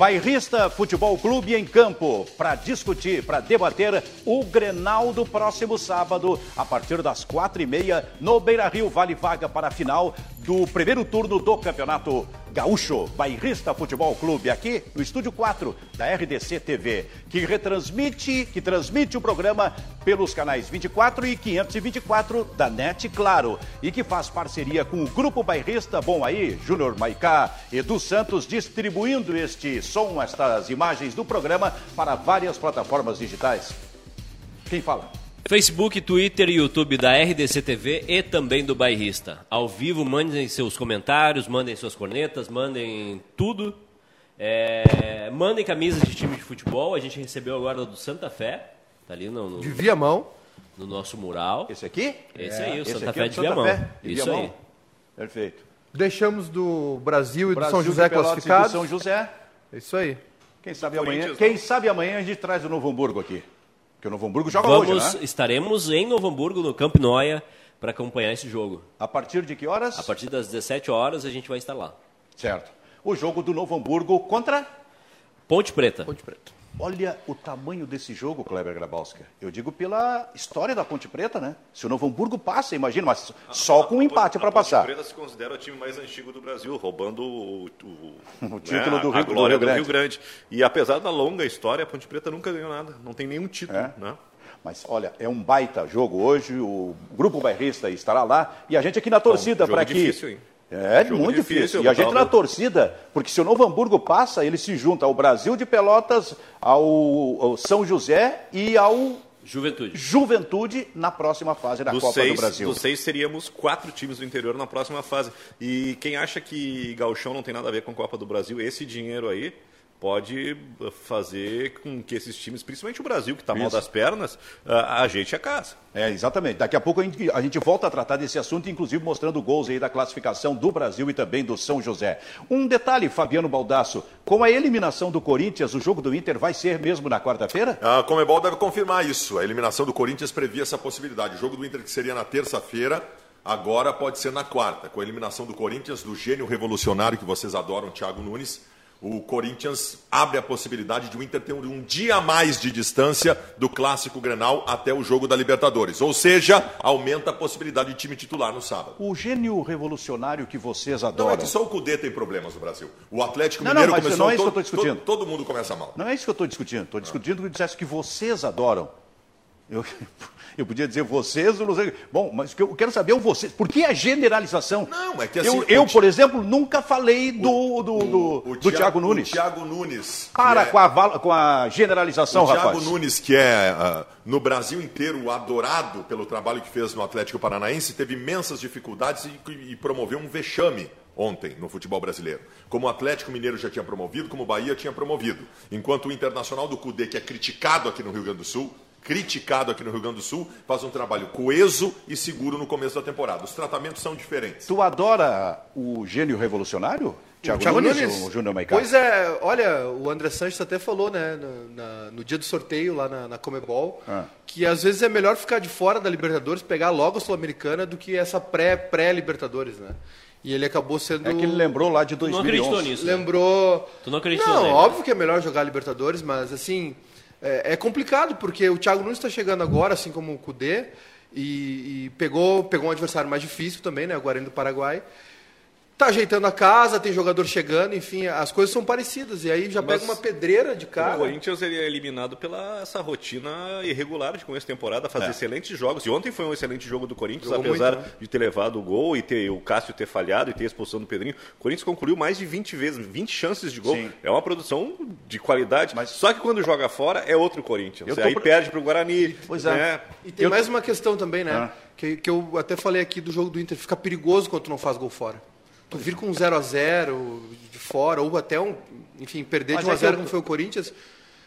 Bairrista Futebol Clube em campo para discutir, para debater o Grenal do próximo sábado, a partir das quatro e meia, no Beira Rio. Vale vaga para a final do primeiro turno do Campeonato Gaúcho, Bairrista Futebol Clube, aqui no Estúdio 4 da RDC TV, que retransmite, que transmite o programa pelos canais 24 e 524 da NET, claro, e que faz parceria com o Grupo Bairrista, bom aí, Júnior Maicá, Edu Santos, distribuindo este som, estas imagens do programa para várias plataformas digitais. Quem fala? Facebook, Twitter e YouTube da RDC TV e também do Bairrista. Ao vivo, mandem seus comentários, mandem suas cornetas, mandem tudo. É, mandem camisas de time de futebol. A gente recebeu agora do Santa Fé. Tá ali no, no, De Viamão. no nosso mural. Esse aqui? Esse aí, o Esse Santa Fé é de Santa Viamão. Fé, de Isso Viamão. aí. Perfeito. Deixamos do Brasil e do São Brasil José e classificados. São José. É Isso aí. Quem sabe amanhã, quem sabe amanhã a gente traz o Novo Hamburgo aqui. Porque o Novo Hamburgo joga Vamos, hoje, né? estaremos em Novo Hamburgo, no Camp Noia, para acompanhar esse jogo. A partir de que horas? A partir das 17 horas a gente vai estar lá. Certo. O jogo do Novo Hamburgo contra... Ponte Preta. Ponte Preta. Olha o tamanho desse jogo, Kleber Grabowska. Eu digo pela história da Ponte Preta, né? Se o Novo Hamburgo passa, imagina, mas só com um empate para A Ponte passar. Preta se considera o time mais antigo do Brasil, roubando o, o- O título do a Rio- do Rio do. Rio Grande. E apesar da longa história, a Ponte Preta nunca ganhou nada. Não tem nenhum título, É? né? Mas olha, é um baita jogo hoje. O grupo bairrista estará lá e a gente aqui na torcida para que. difícil, hein? É Jogo muito difícil. difícil, E a gente na torcida, porque se o Novo Hamburgo passa, ele se junta ao Brasil de Pelotas, ao, ao São José e ao Juventude. Juventude na próxima fase da Dos Copa seis, do Brasil. dos seis seríamos quatro times do interior na próxima fase. E quem acha que Gauchão não tem nada a ver com a Copa do Brasil, esse dinheiro aí pode fazer com que esses times, principalmente o Brasil, que está mal das pernas, a- ajeite a casa. É, exatamente. Daqui a pouco a gente, a gente volta a tratar desse assunto, inclusive mostrando gols aí da classificação do Brasil e também do São José. Um detalhe, Fabiano Baldasso, com a eliminação do Corinthians, o jogo do Inter vai ser mesmo na quarta-feira? A Comebol deve confirmar isso. A eliminação do Corinthians previa essa possibilidade. O jogo do Inter, que seria na terça-feira, agora pode ser na quarta. Com a eliminação do Corinthians, do gênio revolucionário que vocês adoram, Thiago Nunes, o Corinthians abre a possibilidade de o Inter ter um, dia a mais de distância do clássico Grenal até o jogo da Libertadores. Ou seja, aumenta a possibilidade de time titular no sábado. O gênio revolucionário que vocês Não, é adoram. que só o Cudê tem problemas no Brasil. O Atlético Não, não, Mineiro mas começou... não é isso que eu todo, estou discutindo. todo- todo mundo começa mal. Não é isso que eu estou discutindo. Estou discutindo que dissesse que vocês adoram. Eu, eu podia dizer vocês, eu não sei. Bom, mas o que eu quero saber é o vocês. Por que a generalização? Não, é que eu, assim, eu, o Ti- por exemplo, nunca falei do, do, do, O do Thiago Nunes. O Thiago Nunes. Para é- com, a, com a generalização, O Thiago rapaz. Nunes, que é ah, no Brasil inteiro adorado pelo trabalho que fez no Atlético Paranaense, teve imensas dificuldades e, e promoveu um vexame ontem no futebol brasileiro. Como o Atlético Mineiro já tinha promovido, como o Bahia tinha promovido. Enquanto o Internacional do Cudê, que é criticado aqui no Rio Grande do Sul, criticado aqui no Rio Grande do Sul, faz um trabalho coeso e seguro no começo da temporada. Os tratamentos são diferentes. Tu adora o gênio revolucionário? Thiago, Thiago Nunes, Nunes. o Júnior Maicá? Pois é, olha, o André Sanches até falou, né, no, na- no dia do sorteio lá na, na Comebol, Ah. que às vezes é melhor ficar de fora da Libertadores, pegar logo a Sul-Americana, do que essa pré- pré-Libertadores, né? E ele acabou sendo... É que ele lembrou lá de Tu não acreditou 2011. nisso? né? Lembrou... Tu não acreditou Não, óbvio que é melhor jogar Libertadores, mas assim, é, é complicado, porque o Thiago Nunes está chegando agora, assim como o Cudê, e, e pegou, pegou um adversário mais difícil também, né, o Guarani do Paraguai. Tá ajeitando a casa, tem jogador chegando, enfim, as coisas são parecidas. E aí já pega Mas uma pedreira de O cara. Corinthians ele é eliminado pela essa rotina irregular de começo de temporada, fazer excelentes jogos. E ontem foi um excelente jogo do Corinthians, Jogou apesar muito, né? de ter levado o gol e ter o Cássio ter falhado e ter a expulsão do Pedrinho. O Corinthians concluiu mais de 20 vezes, 20 chances de gol. Sim. É uma produção de qualidade. Mas- Só que quando joga fora é outro Corinthians. Tô Aí perde pro Guarani. Pois é. né? E tem Eu- mais uma questão também, né? Ah. Que, que eu até falei aqui do jogo do Inter. Fica perigoso quando tu não faz gol fora. Tu vir com um 0 a 0 de fora, ou até um. Enfim, perder Mas de 1 é a que 0 eu- como foi o Corinthians.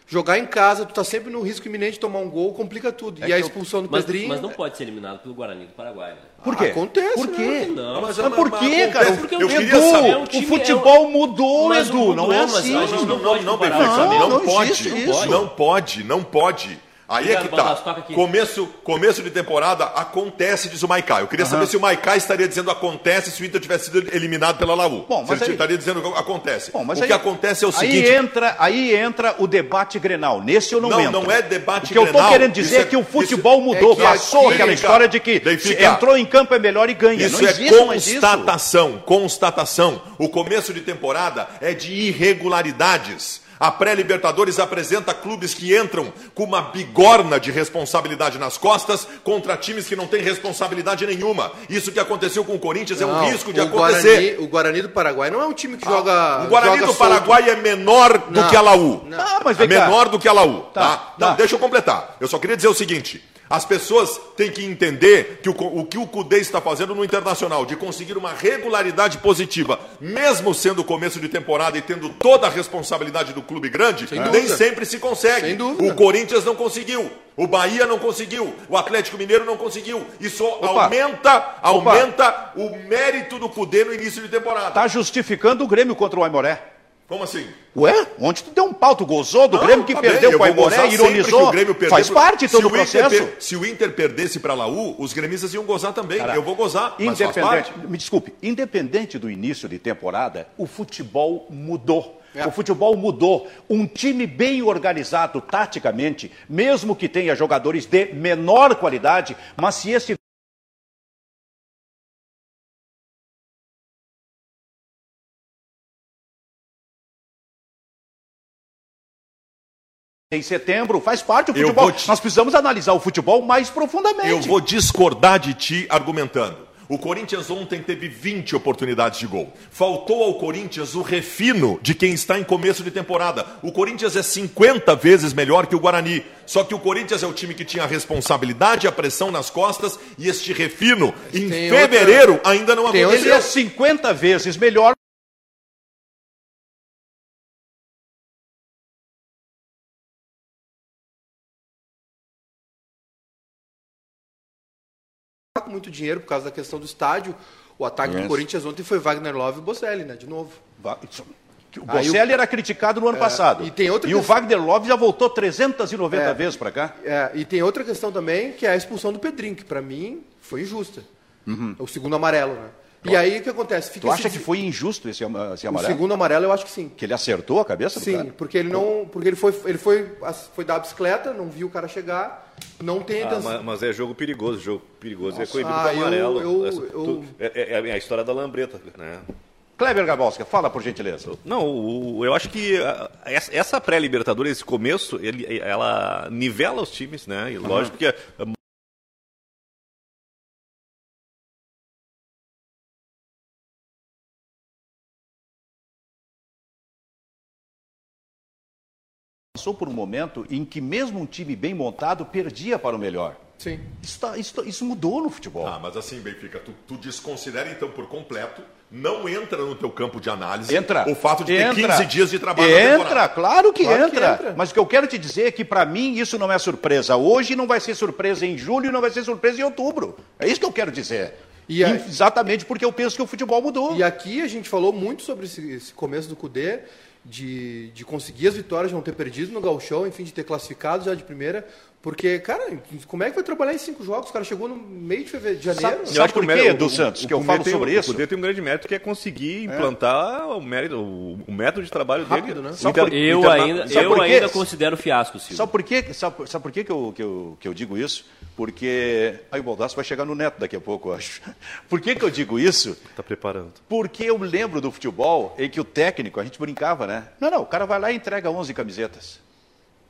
Jogar em casa, tu tá sempre no risco iminente de tomar um gol, complica tudo. É e a que eu- expulsão do Mas, Pedrinho. mas não pode ser eliminado pelo Guarani do Paraguai. Né? Por quê? Acontece, Por quê? né? Não, Mas, mas- por mas- quê, mas cara? acontece, porque eu o queria Edu, saber- é um time- o futebol mudou, Mas Edu, mudou, não é assim. a gente não pode não, os Não, não, não pode, existe não isso. pode, não pode, não pode. Aí é que tá. Começo, começo de temporada acontece, diz o Maicá. Eu queria saber se o Maicá estaria dizendo acontece se o Inter tivesse sido eliminado pela Laú. Bom, mas se ele aí- estaria dizendo que acontece. Bom, mas o aí- que acontece é o aí seguinte. Entra, aí entra o debate Grenal. Nesse eu não, Não, entro. não é debate O que eu Grenal, estou querendo dizer é, é- que o futebol isso- mudou. é que Passou aqui- aquela Benfica, história de que entrou em campo é melhor e ganha. Isso não é existe mais isso. constatação, constatação. O começo de temporada é de irregularidades. A pré-Libertadores apresenta clubes que entram com uma bigorna de responsabilidade nas costas contra times que não têm responsabilidade nenhuma. Isso que aconteceu com o Corinthians é um Não, risco de o acontecer. Guarani, o Guarani do Paraguai não é um time que joga. O Guarani joga do solto. Paraguai é menor do Não, que a Laú. não. Ah, mas é menor do que a Laú. Tá, Tá, Não, tá. deixa eu completar. Eu só queria dizer o seguinte. As pessoas têm que entender que o, o que o Cudê está fazendo no Internacional, de conseguir uma regularidade positiva, mesmo sendo o começo de temporada e tendo toda a responsabilidade do clube grande, nem dúvida. sempre se consegue. Sem. O Corinthians não conseguiu, o Bahia não conseguiu, o Atlético Mineiro não conseguiu. Isso aumenta, aumenta o mérito do Cudê no início de temporada. Está justificando o Grêmio contra o Aimoré. Como assim? Ué? Ontem tu deu um pau, tu gozou do Não, Grêmio que tá bem, perdeu eu com gozar sempre ironizou. Faz parte todo o Inter processo. per- Se o Inter perdesse para a Laú, os gremistas iam gozar também. Cara, eu vou gozar, Independente, parte. me desculpe, independente do início de temporada, o futebol mudou. É. O futebol mudou. Um time bem organizado taticamente, mesmo que tenha jogadores de menor qualidade, mas se esse em setembro, faz parte do futebol. te- Nós precisamos analisar o futebol mais profundamente. Eu vou discordar de ti argumentando. O Corinthians ontem teve 20 oportunidades de gol. Faltou ao Corinthians o refino de quem está em começo de temporada. O Corinthians é 50 vezes melhor que o Guarani. Só que o Corinthians é o time que tinha a responsabilidade, a pressão nas costas e este refino em tem fevereiro ainda não aconteceu. Ele é 50 vezes melhor muito dinheiro por causa da questão do estádio. O ataque do Yes. Corinthians ontem foi Wagner Love e Bocelli, né? De novo. O Bocelli era criticado no ano passado. e tem outra e o questão- Wagner Love já voltou 390 É. vezes para cá. É, e tem outra questão também, que é a expulsão do Pedrinho, que pra mim foi injusta. O segundo amarelo, né? E aí o que acontece? Fica Uhum. Tu acha esse- que foi injusto esse, esse O amarelo? segundo amarelo eu acho que sim. Que ele acertou a cabeça do Sim, cara? porque ele não. Porque ele foi, ele foi, foi dar a bicicleta, não viu o cara chegar, não tem a Ah, mas, mas é jogo perigoso, jogo perigoso é coibido Ah, com eu- amarelo. eu- Essa- eu- tu- é, é- é a história da lambreta, né? Kleber Gabalska, fala por gentileza. Não, o- o- eu acho que ah, essa, essa pré-libertadores, esse começo, ele, ela nivela os times, né? E lógico que Passou por um momento em que mesmo um time bem montado perdia para o melhor. Sim. Isso, tá- isso isso mudou no futebol. Ah, mas assim, Benfica, tu, tu desconsidera então por completo, não entra no teu campo de análise Entra. o fato de entra, ter 15 dias de trabalho na Entra, claro, que, Claro que entra. entra. Mas o que eu quero te dizer é que para mim isso não é surpresa hoje, não vai ser surpresa em julho, não vai ser surpresa em outubro. É isso que eu quero dizer. E a- Exatamente porque eu penso que o futebol mudou. E aqui a gente falou muito sobre esse, esse começo do Cudê, de, de conseguir as vitórias, de não ter perdido no Gauchão, enfim, de ter classificado já de primeira. Porque, cara, como é que vai trabalhar em cinco jogos? O cara chegou no meio de, fevereiro, de janeiro. Sabe- sabe por o quê, mérito- Edu o- Santos, o que eu falo tem- sobre isso? O Cudê tem um grande mérito que é conseguir implantar o, mérito, o, o método de trabalho Rápido, dele. né? Inter- por- Eu Interna- ainda, Sabe eu ainda considero fiasco, Silvio. Sabe por quê? Sabe, sabe por quê que eu, que, eu, que eu digo isso? Porque. Aí o Baldasso vai chegar no neto daqui a pouco, eu acho. Por que, que eu digo isso? Tá preparando. Porque eu lembro do futebol em que o técnico, a gente brincava, né? Não, não, o cara vai lá e entrega 11 camisetas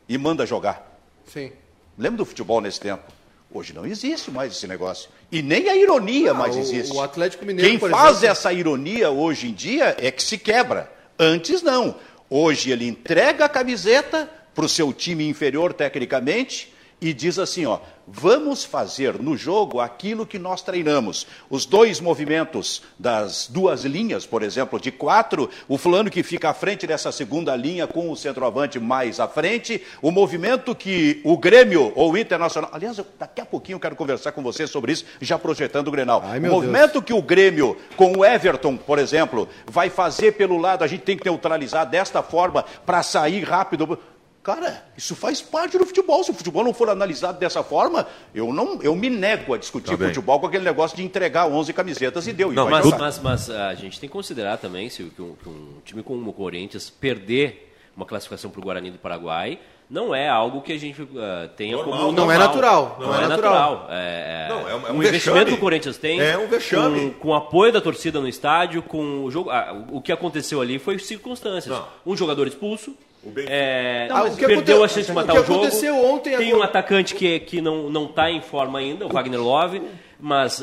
e manda jogar. Sim. Lembra do futebol nesse tempo? Hoje não existe mais esse negócio. E nem a ironia mais o- existe. o Atlético Mineiro, Quem faz exemplo- essa ironia hoje em dia é que se quebra. Antes não. Hoje ele entrega a camiseta para o seu time inferior tecnicamente e diz assim, ó, vamos fazer no jogo aquilo que nós treinamos. Os dois movimentos das duas linhas, por exemplo, de quatro, o fulano que fica à frente dessa segunda linha com o centroavante mais à frente, o movimento que o Grêmio ou o Internacional... Aliás, eu- daqui a pouquinho eu quero conversar com você sobre isso, já projetando o Grenal. Ai, o movimento que o Grêmio com o Everton, por exemplo, vai fazer pelo lado, a gente tem que neutralizar desta forma para sair rápido. Cara, isso faz parte do futebol. Se o futebol não for analisado dessa forma, eu não, eu me nego a discutir Tá futebol com aquele negócio de entregar 11 camisetas e deu. e Não, vai mas, mas, mas a gente tem que considerar também se que um, que um time como o Corinthians perder uma classificação para o Guarani do Paraguai não é algo que a gente ah, tenha Normal. como Não é normal. natural, Não, é natural. É, é Não, é um- é um o investimento que o Corinthians tem É um vexame. Com, com o apoio da torcida no estádio, com o jogo. ah, o que aconteceu ali foi circunstâncias. Não. Um jogador expulso. O Benfica- é, Não, o que perdeu a chance de o matar que o, jogo. aconteceu ontem Tem agora- um atacante que, que não não está em forma ainda, o Wagner Love, mas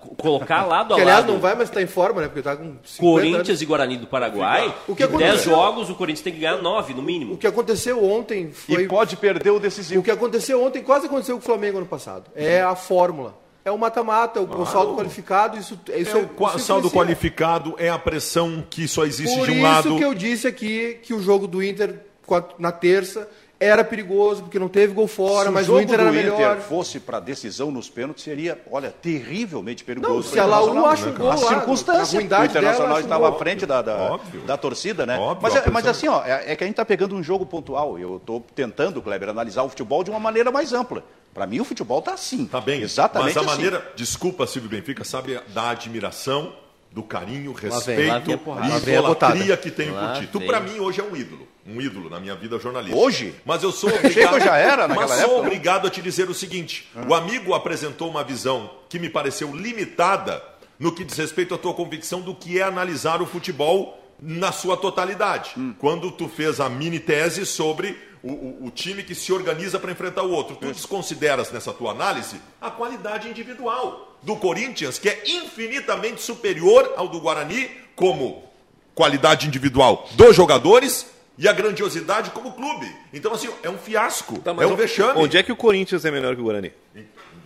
co- colocar lado a Que aliás lado não vai, mas tá em forma, né? Porque tá com 50 Corinthians anos. e Guarani do Paraguai, O que de 10 aconteceu? jogos, o Corinthians tem que ganhar 9, no O mínimo. que aconteceu ontem foi. E pode perder o O decisivo. que aconteceu ontem quase aconteceu com o Flamengo ano passado. É a fórmula. É o mata-mata, o, o saldo qualificado, isso, isso É o qua- isso saldo qualificado, é a pressão que só existe Por de um isso lado. que eu disse aqui que o jogo do Inter na terça era perigoso, porque não teve gol fora, Se mas o jogo o Inter era do melhor. Inter fosse para decisão nos pênaltis, seria, olha, terrivelmente perigoso. Não, se a Laú Internacional. acha um gol A circunstância. a o Internacional um estava à frente da, da, da torcida, né? Óbvio, mas, é, mas assim, ó, é, é que a gente está pegando um jogo pontual. Eu estou tentando, Kleber, analisar o futebol de uma maneira mais ampla. Para mim, o futebol está assim. Tá bem. Exatamente Mas a assim. maneira. Desculpa, Silvio Benfica, sabe da admiração, do carinho, respeito lá vem e Lá vem idolatria que tenho Lá por ti. Tu, pra mim, hoje é um ídolo. Um ídolo na minha vida jornalística. Hoje? Mas eu sou obrigado. eu já era naquela mas sou época, né? obrigado a te dizer o seguinte: o amigo apresentou uma visão que me pareceu limitada no que diz respeito à tua convicção do que é analisar o futebol na sua totalidade. Hum. Quando tu fez a mini tese sobre o, o- o time que se organiza para enfrentar o outro, tu desconsideras nessa tua análise a qualidade individual do Corinthians, que é infinitamente superior ao do Guarani como qualidade individual dos jogadores e a grandiosidade como clube. Então, assim, é um fiasco, Tá, é um vexame. Onde é que o Corinthians é melhor que o Guarani?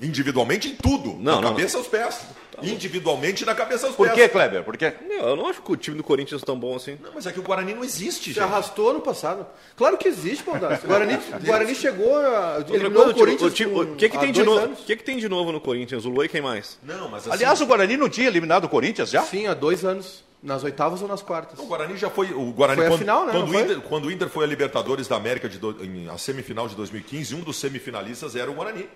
Individualmente em tudo, Não, da não, cabeça aos pés. Individualmente na cabeça aos Por pés. quê, Kleber? Por quê? Não, eu não acho que o time do Corinthians é tão bom assim. Não, mas é que o Guarani não existe, Se gente. arrastou no passado. Claro que existe, Baldassi. O Guarani, o Guarani chegou a. Eliminou coisa, o Corinthians. o time- com- o que, que há tem de novo? O que, que tem de novo no Corinthians? O e quem mais? Não, mas assim, Aliás, o Guarani não tinha eliminado o Corinthians já? Sim, há dois anos. Nas oitavas ou nas quartas. o Guarani já foi. O Guarani, Foi a quando, final, né? quando, Não o foi? Inter, quando o Inter foi a Libertadores da América, de do- em, a semifinal de 2015, um dos semifinalistas era o Guarani.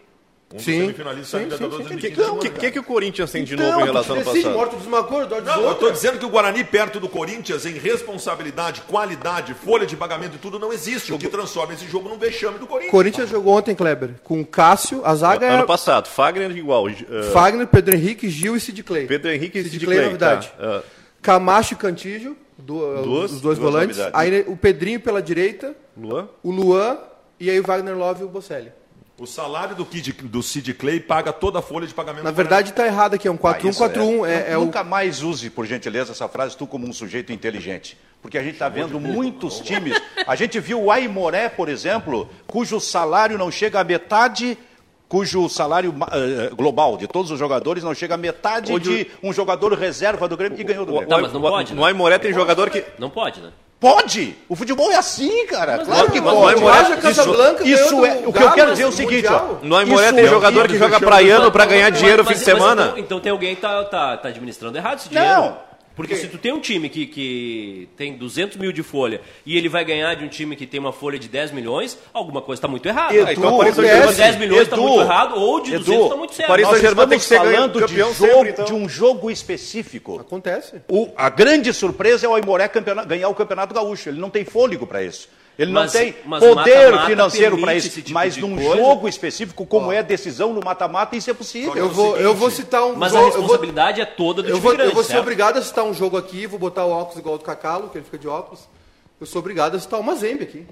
Um dos Sim. semifinalistas da Sim, Libertadores sim, de sim. O 2015. que, que, que, que o Corinthians tem de Então, novo em tu relação ao passado? morto de uma cor, dó de Não, eu outra. estou dizendo que o Guarani, perto do Corinthians, em responsabilidade, qualidade, folha de pagamento e tudo, não existe. O que transforma esse jogo num vexame do Corinthians. Corinthians jogou ontem, Kleber, com Cássio, a zaga Ano é passado, Fagner igual. uh, Fagner, Pedro Henrique, Gil e Sid Clay. Pedro Henrique e Sid Sid Clay é Clay, novidade. tá. Uh, Camacho e Cantígio, do- Duas- os dois volantes. novidades. Aí o Pedrinho pela direita, Luan? o Luan e aí o Wagner Love e o Bocelli. O salário do, Kid, do Sid Clay paga toda a folha de pagamento Na verdade tá errado aqui, é um Ah, isso 4-1-4-1. É, é o Nunca mais use, por gentileza, essa frase, tu como um sujeito inteligente. Porque a gente está vendo muitos times. A gente viu o Aimoré, por exemplo, cujo salário não chega a metade, cujo salário eh, global de todos os jogadores não chega a metade Onde- de um jogador reserva do Grêmio que ganhou do Grêmio. Não, mas não no, pode, No né? Aimoré tem jogador que... Não pode, né? Pode! O futebol é assim, cara. claro que mas pode. o Aimoré- Raja Casablanca isso ganhou é o que eu quero dizer é o no seguinte, ó. No Aimoré Isso tem é jogador horrível, que joga praiano pra ganhar Mas- dinheiro no mas- fim de mas semana. Então, então tem alguém que tá, tá, tá administrando errado esse dinheiro. Não. Porque se tu tem um time que, que tem 200 mil de folha e ele vai ganhar de um time que tem uma folha de 10 milhões, alguma coisa está muito errada. Edu, então, Paris acontece. Saint-Germain, 10 milhões está muito errado, ou de Edu, 200 está muito certo. Paris Nós Saint-Germain tem estamos que ser falando de, jogo, sempre, então. de um jogo específico. Acontece. O- a grande surpresa é o Aimoré ganhar o Campeonato Gaúcho. Ele não tem fôlego para isso. Ele Mas- não tem mas poder mata-mata financeiro para isso. esse tipo mas num coisa. jogo específico, como é decisão no mata-mata, isso é possível. Eu vou, eu vou citar um Mas a jogo- eu vou- responsabilidade é toda do Eu vou, grande, eu vou ser certo? obrigado a citar um jogo aqui, vou botar o óculos igual do Cacalo, que ele fica de óculos. Eu sou obrigado a citar uma Zembe aqui.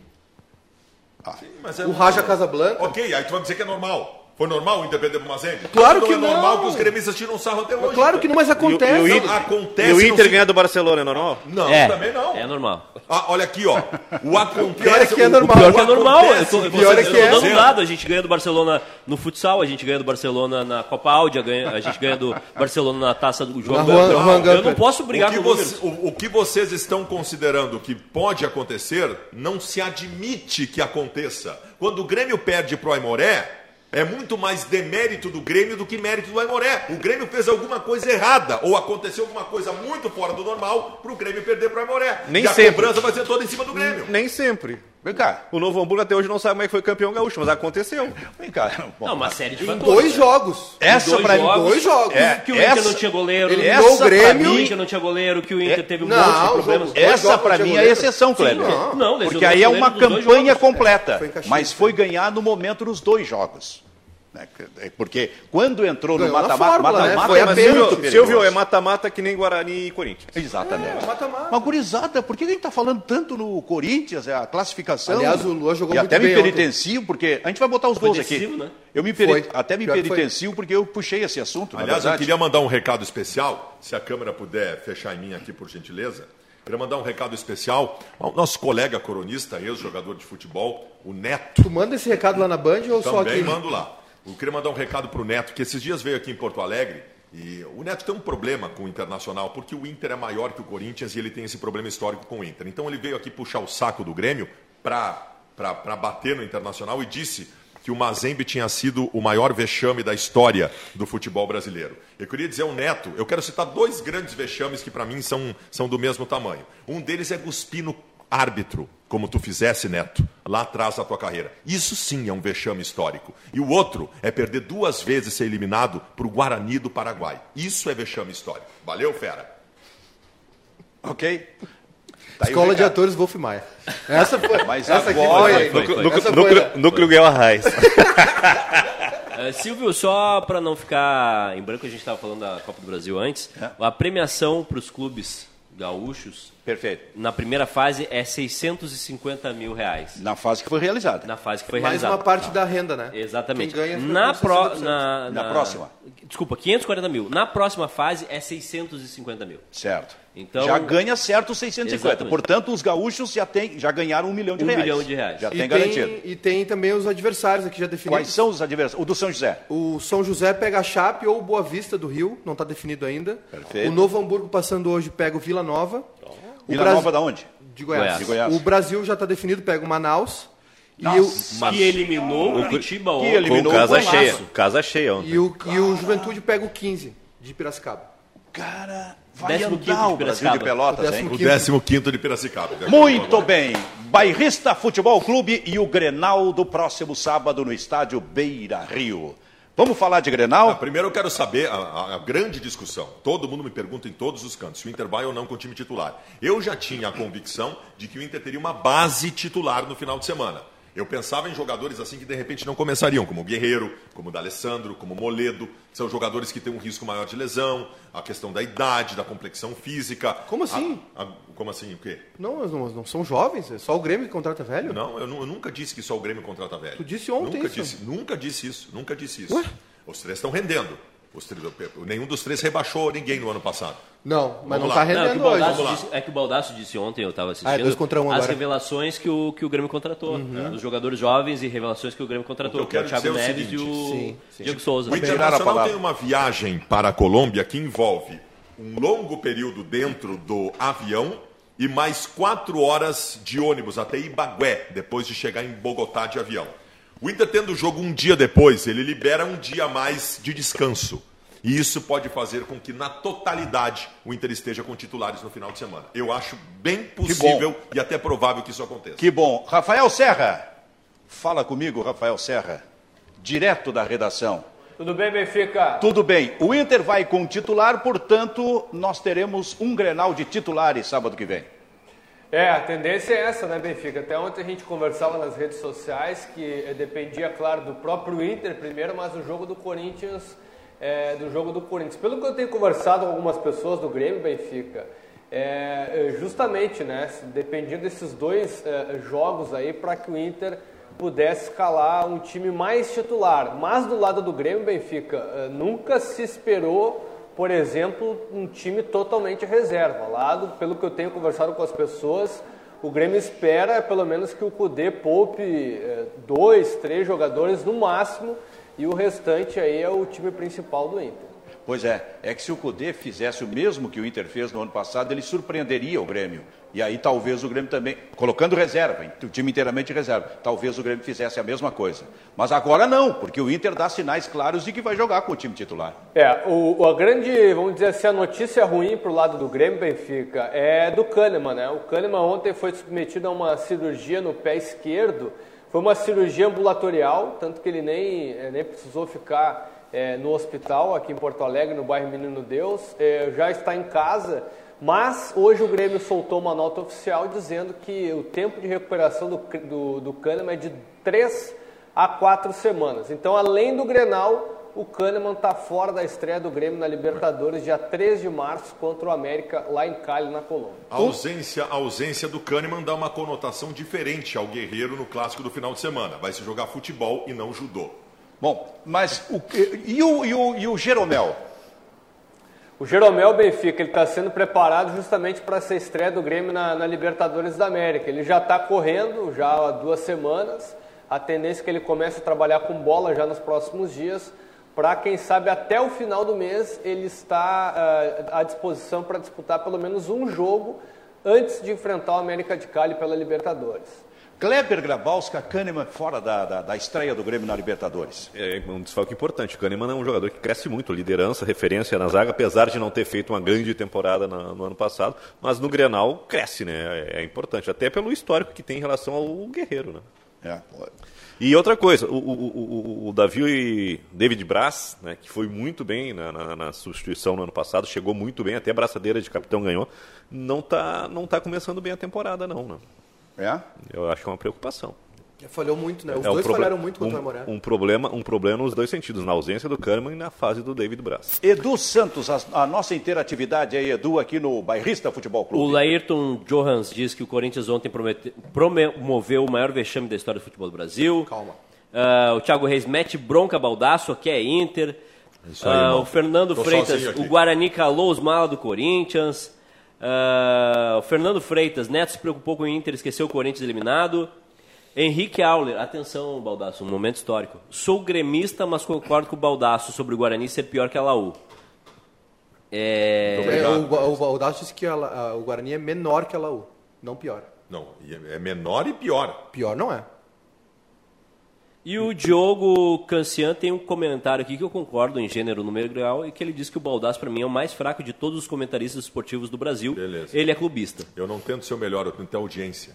Mas é O Raja Casablanca. Ok, aí tu vai dizer que é normal. Foi normal o Inter perder pro Mazembe? Claro não que é normal não. que os gremistas tiram sarro até hoje. Claro que não, mas acontece. E o, Não, Inter, acontece, e o Inter ganhar do Barcelona, é normal? Não, É, também não. é normal. Ah, olha aqui, ó. O acontece. pior é que é o- normal. o Pior que é normal. Eu tô, pior é eu que tô é. dando um dado. A gente ganha do Barcelona no futsal, a gente ganha do Barcelona na Copa Audi, a, gente ganha do Barcelona na taça do jogo. Na Juan- Eu- não posso brigar o, que com você- o- o que vocês estão considerando que pode acontecer, não se admite que aconteça. Quando o Grêmio perde pro Aimoré, é muito mais demérito do Grêmio do que mérito do Aimoré. O Grêmio fez alguma coisa errada, ou aconteceu alguma coisa muito fora do normal pro Grêmio perder pro Aimoré. Nem e a sempre. cobrança vai ser toda em cima do Grêmio. Nem sempre. Vem cá. O Novo Hamburgo até hoje não sabe como é que foi campeão gaúcho, mas aconteceu. Vem cá. Bom, Não, uma série de Em fatores. dois jogos. essa dois pra mim. jogos, Dois jogos. É, que o Inter essa- não tinha goleiro, ele essa no Grêmio- que o mim- Inter não tinha goleiro, que o Inter teve um Não, monte de problemas. jogos- Essa não mim é exceção, Kleber. não. Não, Porque aí é uma dos campanha completa. Foi em Caxias, mas né? foi ganhar no momento nos dois jogos. Né? Porque quando entrou no Ganhou mata-mata, né? mata-mata Foi é a muito perigoso. Silvio, é mata-mata que nem Guarani e Corinthians. Exatamente. É, mata-mata. Mas, gurizada, por que a gente está falando tanto no Corinthians, é a classificação? Aliás, o Luan jogou E muito até me bem penitencio, porque a gente vai botar os Foi gols aqui. né? Eu me peri- até me penitencio porque eu puxei esse assunto. Aliás, eu queria mandar um recado especial, se a câmera puder fechar em mim aqui, por gentileza. Queria mandar um recado especial ao nosso colega coronista, ex-jogador de futebol, o Neto. Tu manda esse recado lá na Band ou só Também aqui? mando lá. Eu queria mandar um recado para o Neto, que esses dias veio aqui em Porto Alegre e o Neto tem um problema com o Internacional, porque o Inter é maior que o Corinthians e ele tem esse problema histórico com o Inter. Então ele veio aqui puxar o saco do Grêmio para bater no Internacional e disse que o Mazembe tinha sido o maior vexame da história do futebol brasileiro. Eu queria dizer ao Neto, eu quero citar dois grandes vexames que para mim são, são do mesmo tamanho. Um deles é cuspir no árbitro, como tu fizesse, Neto, lá atrás da tua carreira. Isso sim é um vexame histórico. E o outro é perder duas vezes ser eliminado para o Guarani do Paraguai. Isso é vexame histórico. Valeu, fera? Ok? Tá Escola de. Atores Wolf Maia. Essa foi. Mas essa aqui agora- foi. Foi, foi. Essa foi, Núcleo, núcleo Guel Arraes. Eh, Silvio, só para não ficar em branco, a gente estava falando da Copa do Brasil antes. É. A premiação para os clubes gaúchos Perfeito. na primeira fase é 650 mil reais. Na fase que foi realizada. Na fase que foi Mais realizada. uma parte da renda, né? Exatamente. Quem ganha na, pro, 60%. na, Na próxima. Desculpa, 540 mil. Na próxima fase é 650 mil. Certo. Então- já ganha certo os 650. Exatamente. Portanto, os gaúchos já, tem, já ganharam um milhão de Um reais. milhão de reais. Já E tem garantido. e tem também os adversários aqui já definidos. Quais são os adversários? O do São José. O São José pega a Chape ou o Boa Vista do Rio, não está definido ainda. Perfeito. O Novo Hamburgo passando hoje pega o Vila Nova. O Vila Bras- Nova da onde? De Goiás. Goiás. De Goiás. O Brasil já está definido, pega o Manaus. E Nossa. o, Que eliminou o Curitiba que ontem. eliminou Com casa o cheia. Casa cheia ontem. e, o, e o Juventude pega o 15 de Piracicaba. Cara, vai Décimo quinto andar o Brasil de. Pelotas, O hein? décimo O 15 de Piracicaba. Muito bem. Bairrista Futebol Clube e o Grenal do próximo sábado no estádio Beira Rio. Vamos falar de Ah, Grenal? primeiro eu quero saber a, a- a grande discussão. Todo mundo me pergunta em todos os cantos se o Inter vai ou não com o time titular. Eu já tinha a convicção de que o Inter teria uma base titular no final de semana. Eu pensava em jogadores assim que de repente não começariam, como o Guerreiro, como o D'Alessandro, como o Moledo. São jogadores que têm um risco maior de lesão, a questão da idade, da complexão física. Como assim? A- a- como assim? O quê? Não, não, não são jovens, é só o Grêmio que contrata velho. Não, eu, eu nunca disse que só o Grêmio contrata velho. Tu disse ontem nunca isso. Disse, nunca disse isso, nunca disse isso. Os três estão rendendo. Os três- nenhum dos três rebaixou ninguém no ano passado. Não, mas Vamos não lá. está Não, é, que o rendendo hoje. Disse, é que o Baldasso disse ontem, eu estava assistindo, Ah, é dois contra um as agora. revelações que o, que o Grêmio contratou. né? Os jogadores jovens e revelações que o Grêmio contratou. O que eu que é quero o Thiago dizer é o Neves e seguinte, o Sim, sim. Diego Souza. O Internacional tem uma viagem para a Colômbia que envolve um longo período dentro do avião e mais quatro horas de ônibus até Ibagué, depois de chegar em Bogotá de avião. O Inter tendo o jogo um dia depois, ele libera um dia a mais de descanso. E isso pode fazer com que, na totalidade, o Inter esteja com titulares no final de semana. Eu acho bem possível e até provável que isso aconteça. Que bom. Rafael Serra. Fala comigo, Rafael Serra. Direto da redação. Tudo bem, Benfica? Tudo bem. O Inter vai com titular, portanto, nós teremos um Grenal de titulares sábado que vem. É, a tendência é essa, né, Benfica? Até ontem a gente conversava nas redes sociais que dependia, claro, do próprio Inter primeiro, mas o jogo do Corinthians, eh, do jogo do Corinthians. Pelo que eu tenho conversado com algumas pessoas do Grêmio, Benfica, é, é, justamente, né, dependia desses dois eh, jogos aí para que o Inter pudesse escalar um time mais titular. Mas do lado do Grêmio, Benfica, eh, nunca se esperou por exemplo, um time totalmente reserva. Pelo que eu tenho conversado com as pessoas, o Grêmio espera pelo menos que o Cudê poupe eh, dois, três jogadores no máximo e o restante aí é o time principal do Inter. Pois é, é que se o Cudê fizesse o mesmo que o Inter fez no ano passado, ele surpreenderia o Grêmio. E aí talvez o Grêmio também, colocando reserva, o time inteiramente reserva, talvez o Grêmio fizesse a mesma coisa. Mas agora não, porque o Inter dá sinais claros de que vai jogar com o time titular. É, o, a grande, vamos dizer assim, a notícia ruim para o lado do Grêmio Benfica é do Kahneman, né? O Kahneman ontem foi submetido a uma cirurgia no pé esquerdo, foi uma cirurgia ambulatorial, tanto que ele nem, eh, nem precisou ficar é, no hospital aqui em Porto Alegre, no bairro Menino Deus, é, já está em casa mas hoje o Grêmio soltou uma nota oficial dizendo que o tempo de recuperação do, do, do é de 3 a 4 semanas. Então, além do Grenal, o Kahneman está fora da estreia do Grêmio na Libertadores, dia 3 de março, contra o América, lá em Cali, na Colômbia. A ausência, a ausência do Kahneman dá uma conotação diferente ao Guerreiro no clássico do final de semana. Vai se jogar futebol e não judô. Bom, mas o, e, o, e, o, e o Jeromel? O Jeromel Benfica ele está sendo preparado justamente para essa estreia do Grêmio na, na Libertadores da América. Ele já está correndo já há duas semanas. A tendência é que ele comece a trabalhar com bola já nos próximos dias, para quem sabe até o final do mês ele está uh, à disposição para disputar pelo menos um jogo antes de enfrentar o América de Cali pela Libertadores. Kleber Grabowska, Kahneman fora da, da, da, estreia do Grêmio na Libertadores. É um desfalque importante. Kahneman é um jogador que cresce muito, liderança, referência na zaga, apesar de não ter feito uma grande temporada na, no ano passado, mas no Grenal cresce, né? É, é, importante, até pelo histórico que tem em relação ao Guerreiro, né? É. E outra coisa, o, o, o, o Davi e David Braz, né, que foi muito bem na, na, na, substituição no ano passado, chegou muito bem, até a braçadeira de capitão ganhou, não está não tá começando bem a temporada, não. Né? É? Eu acho que é uma preocupação. Falhou muito, né? Os é dois um falharam muito contra um, o Aimoré. Um problema, um problema nos dois sentidos, na ausência do Kahneman e na fase do David Braz. Edu Santos, a, a nossa interatividade aí, Edu, aqui no Bairrista Futebol Clube. O Laírton Johans diz que o Corinthians ontem promete, promoveu o maior vexame da história do futebol do Brasil. Calma. Uh, o Thiago Reis mete bronca baldaço, aqui é Inter. Aí, uh, o Fernando Tô Freitas, o Guarani calou os malas do Corinthians. Uh, o Fernando Freitas, Neto se preocupou com o Inter, esqueceu o Corinthians eliminado. Henrique Auler, atenção, Baldaço, um momento histórico. Sou gremista, mas concordo com o Baldaço sobre o Guarani ser pior que a Laú. É... é o, o Baldaço disse que a, a, o Guarani é menor que a Laú, não pior. Não, é menor e pior. Pior não é. E o Diogo Cancian tem um comentário aqui que eu concordo em gênero, número grau, e que ele diz que o Baldasso, para mim, é o mais fraco de todos os comentaristas esportivos do Brasil. Beleza. Ele é clubista. Eu não tento ser o melhor, eu tento ter audiência.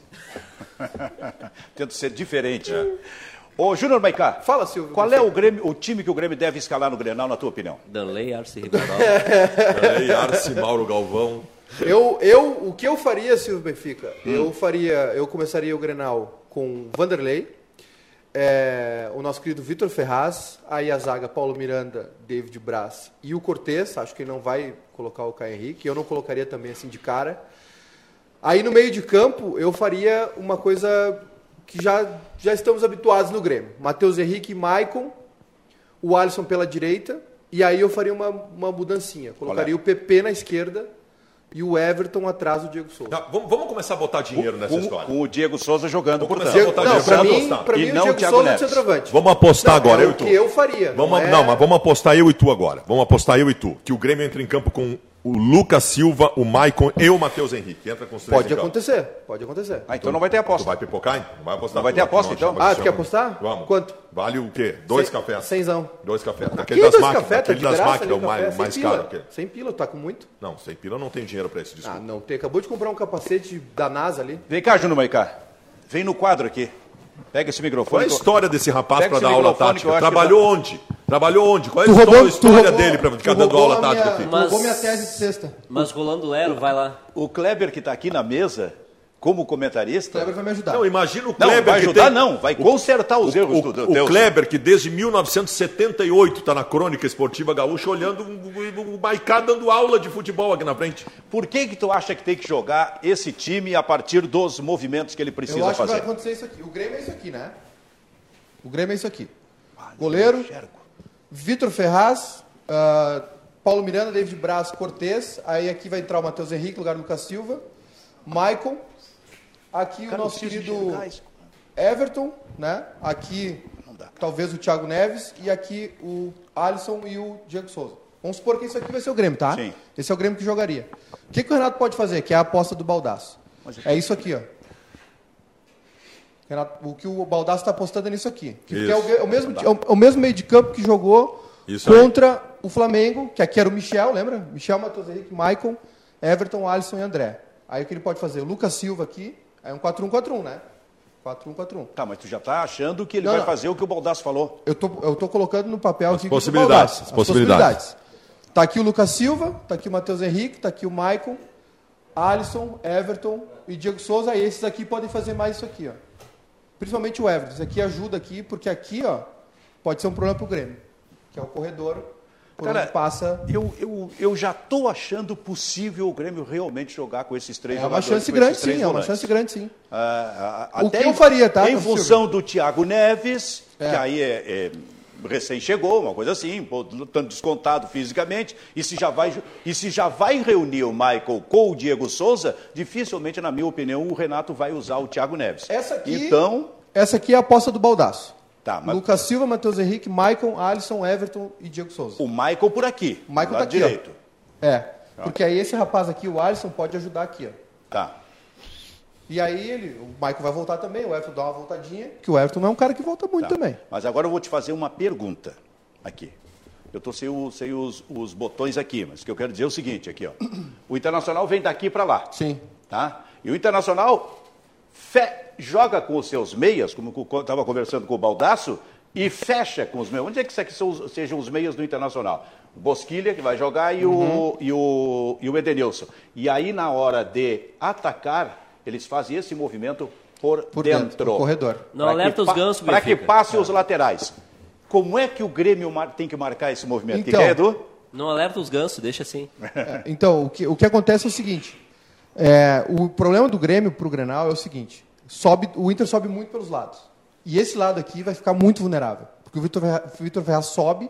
tento ser diferente. É. Ô, Júnior Maicá. Fala, Silvio. Qual é o, Grêmio, o time que o Grêmio deve escalar no Grenal, na tua opinião? Danley, Arce Ribeirão. Danley, Arce, Mauro Galvão. Eu, eu, o que eu faria, Silvio Benfica? Hum. Eu faria, eu começaria o Grenal com Vanderlei, é, o nosso querido Vitor Ferraz, aí a zaga Paulo Miranda, David Braz e o Cortez, acho que ele não vai colocar o Caio Henrique, eu não colocaria também assim de cara. Aí no meio de campo eu faria uma coisa que já, já estamos habituados no Grêmio. Matheus Henrique e Maicon, o Alisson pela direita, e aí eu faria uma, uma mudancinha. Colocaria o PP na esquerda e o Everton atrás do Diego Souza. Não, vamos, vamos, começar a botar dinheiro nessa com, história. O Diego Souza jogando. Começar a botar não, pra mim, pra mim, o Diego Souza é centroavante. Vamos apostar não, agora, é eu e tu. que eu faria. Vamos, não, é... não, mas vamos apostar eu e tu agora. Vamos apostar eu e tu. Que o Grêmio entra em campo com o Lucas Silva, o Maicon e o Matheus Henrique. Entra com os Pode acontecer, pode acontecer. Ah, então não vai ter aposta. Tu vai pipocar, hein? Não vai apostar. Não vai ter aposta, então? Ah, tu quer apostar? Vamos. Quanto? Vale o quê? Dois Cem, cafés. Cenzão. Dois cafés. Aquele das máquinas. Café, aquele das máquinas, o mais, mais caro. Aquele. Sem pila, tá com muito? Não, sem pila não tenho dinheiro para isso, desculpa. Ah, não tem. Acabou de comprar um capacete da NASA ali. Vem cá, Júnior Maicá. Vem no quadro aqui. Pega esse microfone. Qual é a história desse rapaz para dar aula tática? Trabalhou tá... onde? Trabalhou onde? Qual é a história, roubou, história roubou, dele para ficar dando aula tática minha, aqui? Mas, roubou minha tese de sexta. Mas Rolando Lero, vai lá. O Kleber que está aqui na mesa, como comentarista. O Kleber vai me ajudar. Não, imagina o Kleber. Não, vai ajudar, tem... não, vai consertar os o, erros o, do, do O Kleber, que desde 1978 está na crônica esportiva gaúcha, olhando o, o Maicá dando aula de futebol aqui na frente. Por que, que tu acha que tem que jogar esse time a partir dos movimentos que ele precisa fazer? Eu acho fazer? que vai acontecer isso aqui. O Grêmio é isso aqui, né? O Grêmio é isso aqui. Goleiro, Vitor Ferraz, uh, Paulo Miranda, David Braz, Cortez. Aí aqui vai entrar o Matheus Henrique, no lugar do Lucas Silva. Michael. Aqui Cara, o nosso querido Everton, né? Aqui talvez o Thiago Neves e aqui o Alisson e o Diego Souza. Vamos supor que isso aqui vai ser o Grêmio, tá? Sim. Esse é o Grêmio que jogaria. O que, que o Renato pode fazer? Que é a aposta do Baldaço. É isso aqui, ó. Renato, o que o Baldaço está apostando é nisso aqui. Que Isso. é o, é o mesmo, é o, é o mesmo meio de campo que jogou Isso aí. contra o Flamengo, que aqui era o Michel, lembra? Michel, Matheus Henrique, Maicon, Everton, Alisson e André. Aí o que ele pode fazer? O Lucas Silva aqui, aí um 4-1-4-1, né? 4-1-4-1. Tá, mas tu já tá achando que ele Não, vai não. fazer o que o Baldasso falou. Eu tô, eu tô colocando no papel aqui o que possibilidades, as possibilidades. Tá aqui o Lucas Silva, tá aqui o Matheus Henrique, tá aqui o Maicon, Alisson, Everton e Diego Souza. E esses aqui podem fazer mais isso aqui, ó. Principalmente o Everton. Isso aqui ajuda aqui, porque aqui, ó, pode ser um problema pro Grêmio, que é o corredor por Cara, onde passa. Eu, eu, eu já tô achando possível o Grêmio realmente jogar com esses três É uma jogadores. chance com grande, esses três sim, é uma chance grande, sim. O até que eu faria, tá, Em função do Thiago Neves, É. que aí é, é, recém chegou, uma coisa assim, tanto descontado fisicamente, e se já vai e se já vai reunir o Michael com o Diego Souza, dificilmente, na minha opinião, o Renato vai usar o Thiago Neves. Essa aqui, Então, essa aqui é a aposta do Baldaço. Tá, mas Lucas Silva, Matheus Henrique, Maicon, Alisson, Everton e Diego Souza. o Michael por aqui, O Michael tá aqui, ó. direito. É, porque aí esse rapaz aqui, o Alisson, pode ajudar aqui, ó. Tá. E aí ele, o Michael vai voltar também, o Everton dá uma voltadinha, que o Everton não é um cara que volta muito Tá. também. Mas agora eu vou te fazer uma pergunta aqui. Eu estou sem, o- sem os, os botões aqui, mas o que eu quero dizer é o seguinte aqui, ó. O Internacional vem daqui para lá. Sim. Tá? E o Internacional fe- joga com os seus meias, como eu estava conversando com o Baldaço, e fecha com os meias. Onde é que isso aqui são os- sejam os meias do Internacional? O Bosquilha, que vai jogar, e, Uhum. o, e, o, e o Edenilson. E aí, na hora de atacar, eles fazem esse movimento por, Por dentro. dentro, no corredor. Não alerta os gansos, Para que passe os laterais. Como é que o Grêmio tem que marcar esse movimento? Então. que é, Edu? Não alerta os gansos, deixa assim. Então, o que, o que acontece é o seguinte: é, o problema do Grêmio pro Grenal é o seguinte: sobe, o Inter sobe muito pelos lados. E esse lado aqui vai ficar muito vulnerável. Porque o Vitor Ferraz, o sobe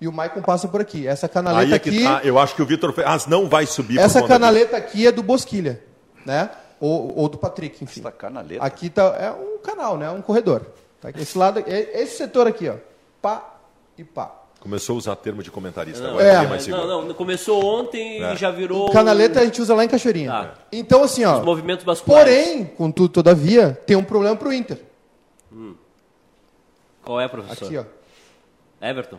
e o Maicon passa por aqui. Essa canaleta Aí é que aqui. tá. Eu acho que o Vitor Ferraz não vai subir por Essa canaleta aqui é do Bosquilha, né? Ou, ou do Patrick, enfim. Essa canaleta? Aqui tá, é um canal, né? Um corredor. Tá? Esse lado, é esse setor aqui, ó. Pá e pá. Começou a usar termo de comentarista Não, agora, É. mais não, não, começou ontem É. e já virou. Canaleta a gente usa lá em Cachoeirinha. Tá. Então, assim, ó. Os movimentos vasculares. Porém, contudo, todavia, tem um problema pro Inter. Qual é, professor? Aqui, ó. Everton.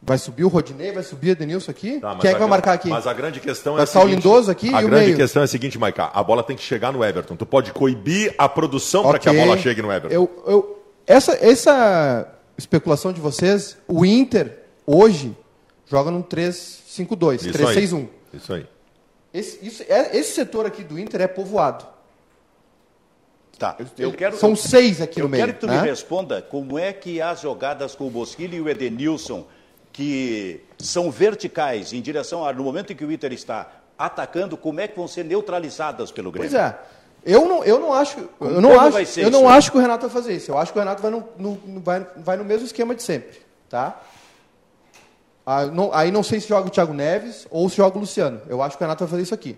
Vai subir o Rodinei, vai subir o Edenilson aqui. Tá, Quem é que vai marcar aqui? Mas a grande questão é Vai o Lindoso aqui A e o grande meio. questão é a seguinte, Maiká, a bola tem que chegar no Everton. Tu pode coibir a produção para que a bola chegue no Everton. Eu, eu, essa, essa especulação de vocês, o Inter, hoje, joga num 3-5-2, Isso 3-6-1. aí. Isso aí. Esse, isso, é- esse setor aqui do Inter é povoado. Tá. Eu quero, São seis aqui eu no meio. quero que tu né? me responda como é que as jogadas com o Bosquilha e o Edenilson, que são verticais em direção a, no momento em que o Inter está atacando, como é que vão ser neutralizadas pelo Grêmio? Pois é. Eu não, eu não acho, eu não acho, eu isso não aí? acho que o Renato vai fazer isso. Eu acho que o Renato vai no, no- no- vai, vai no mesmo esquema de sempre, tá? Ah, não- aí não sei se joga o Thiago Neves ou se joga o Luciano. Eu acho que o Renato vai fazer isso aqui.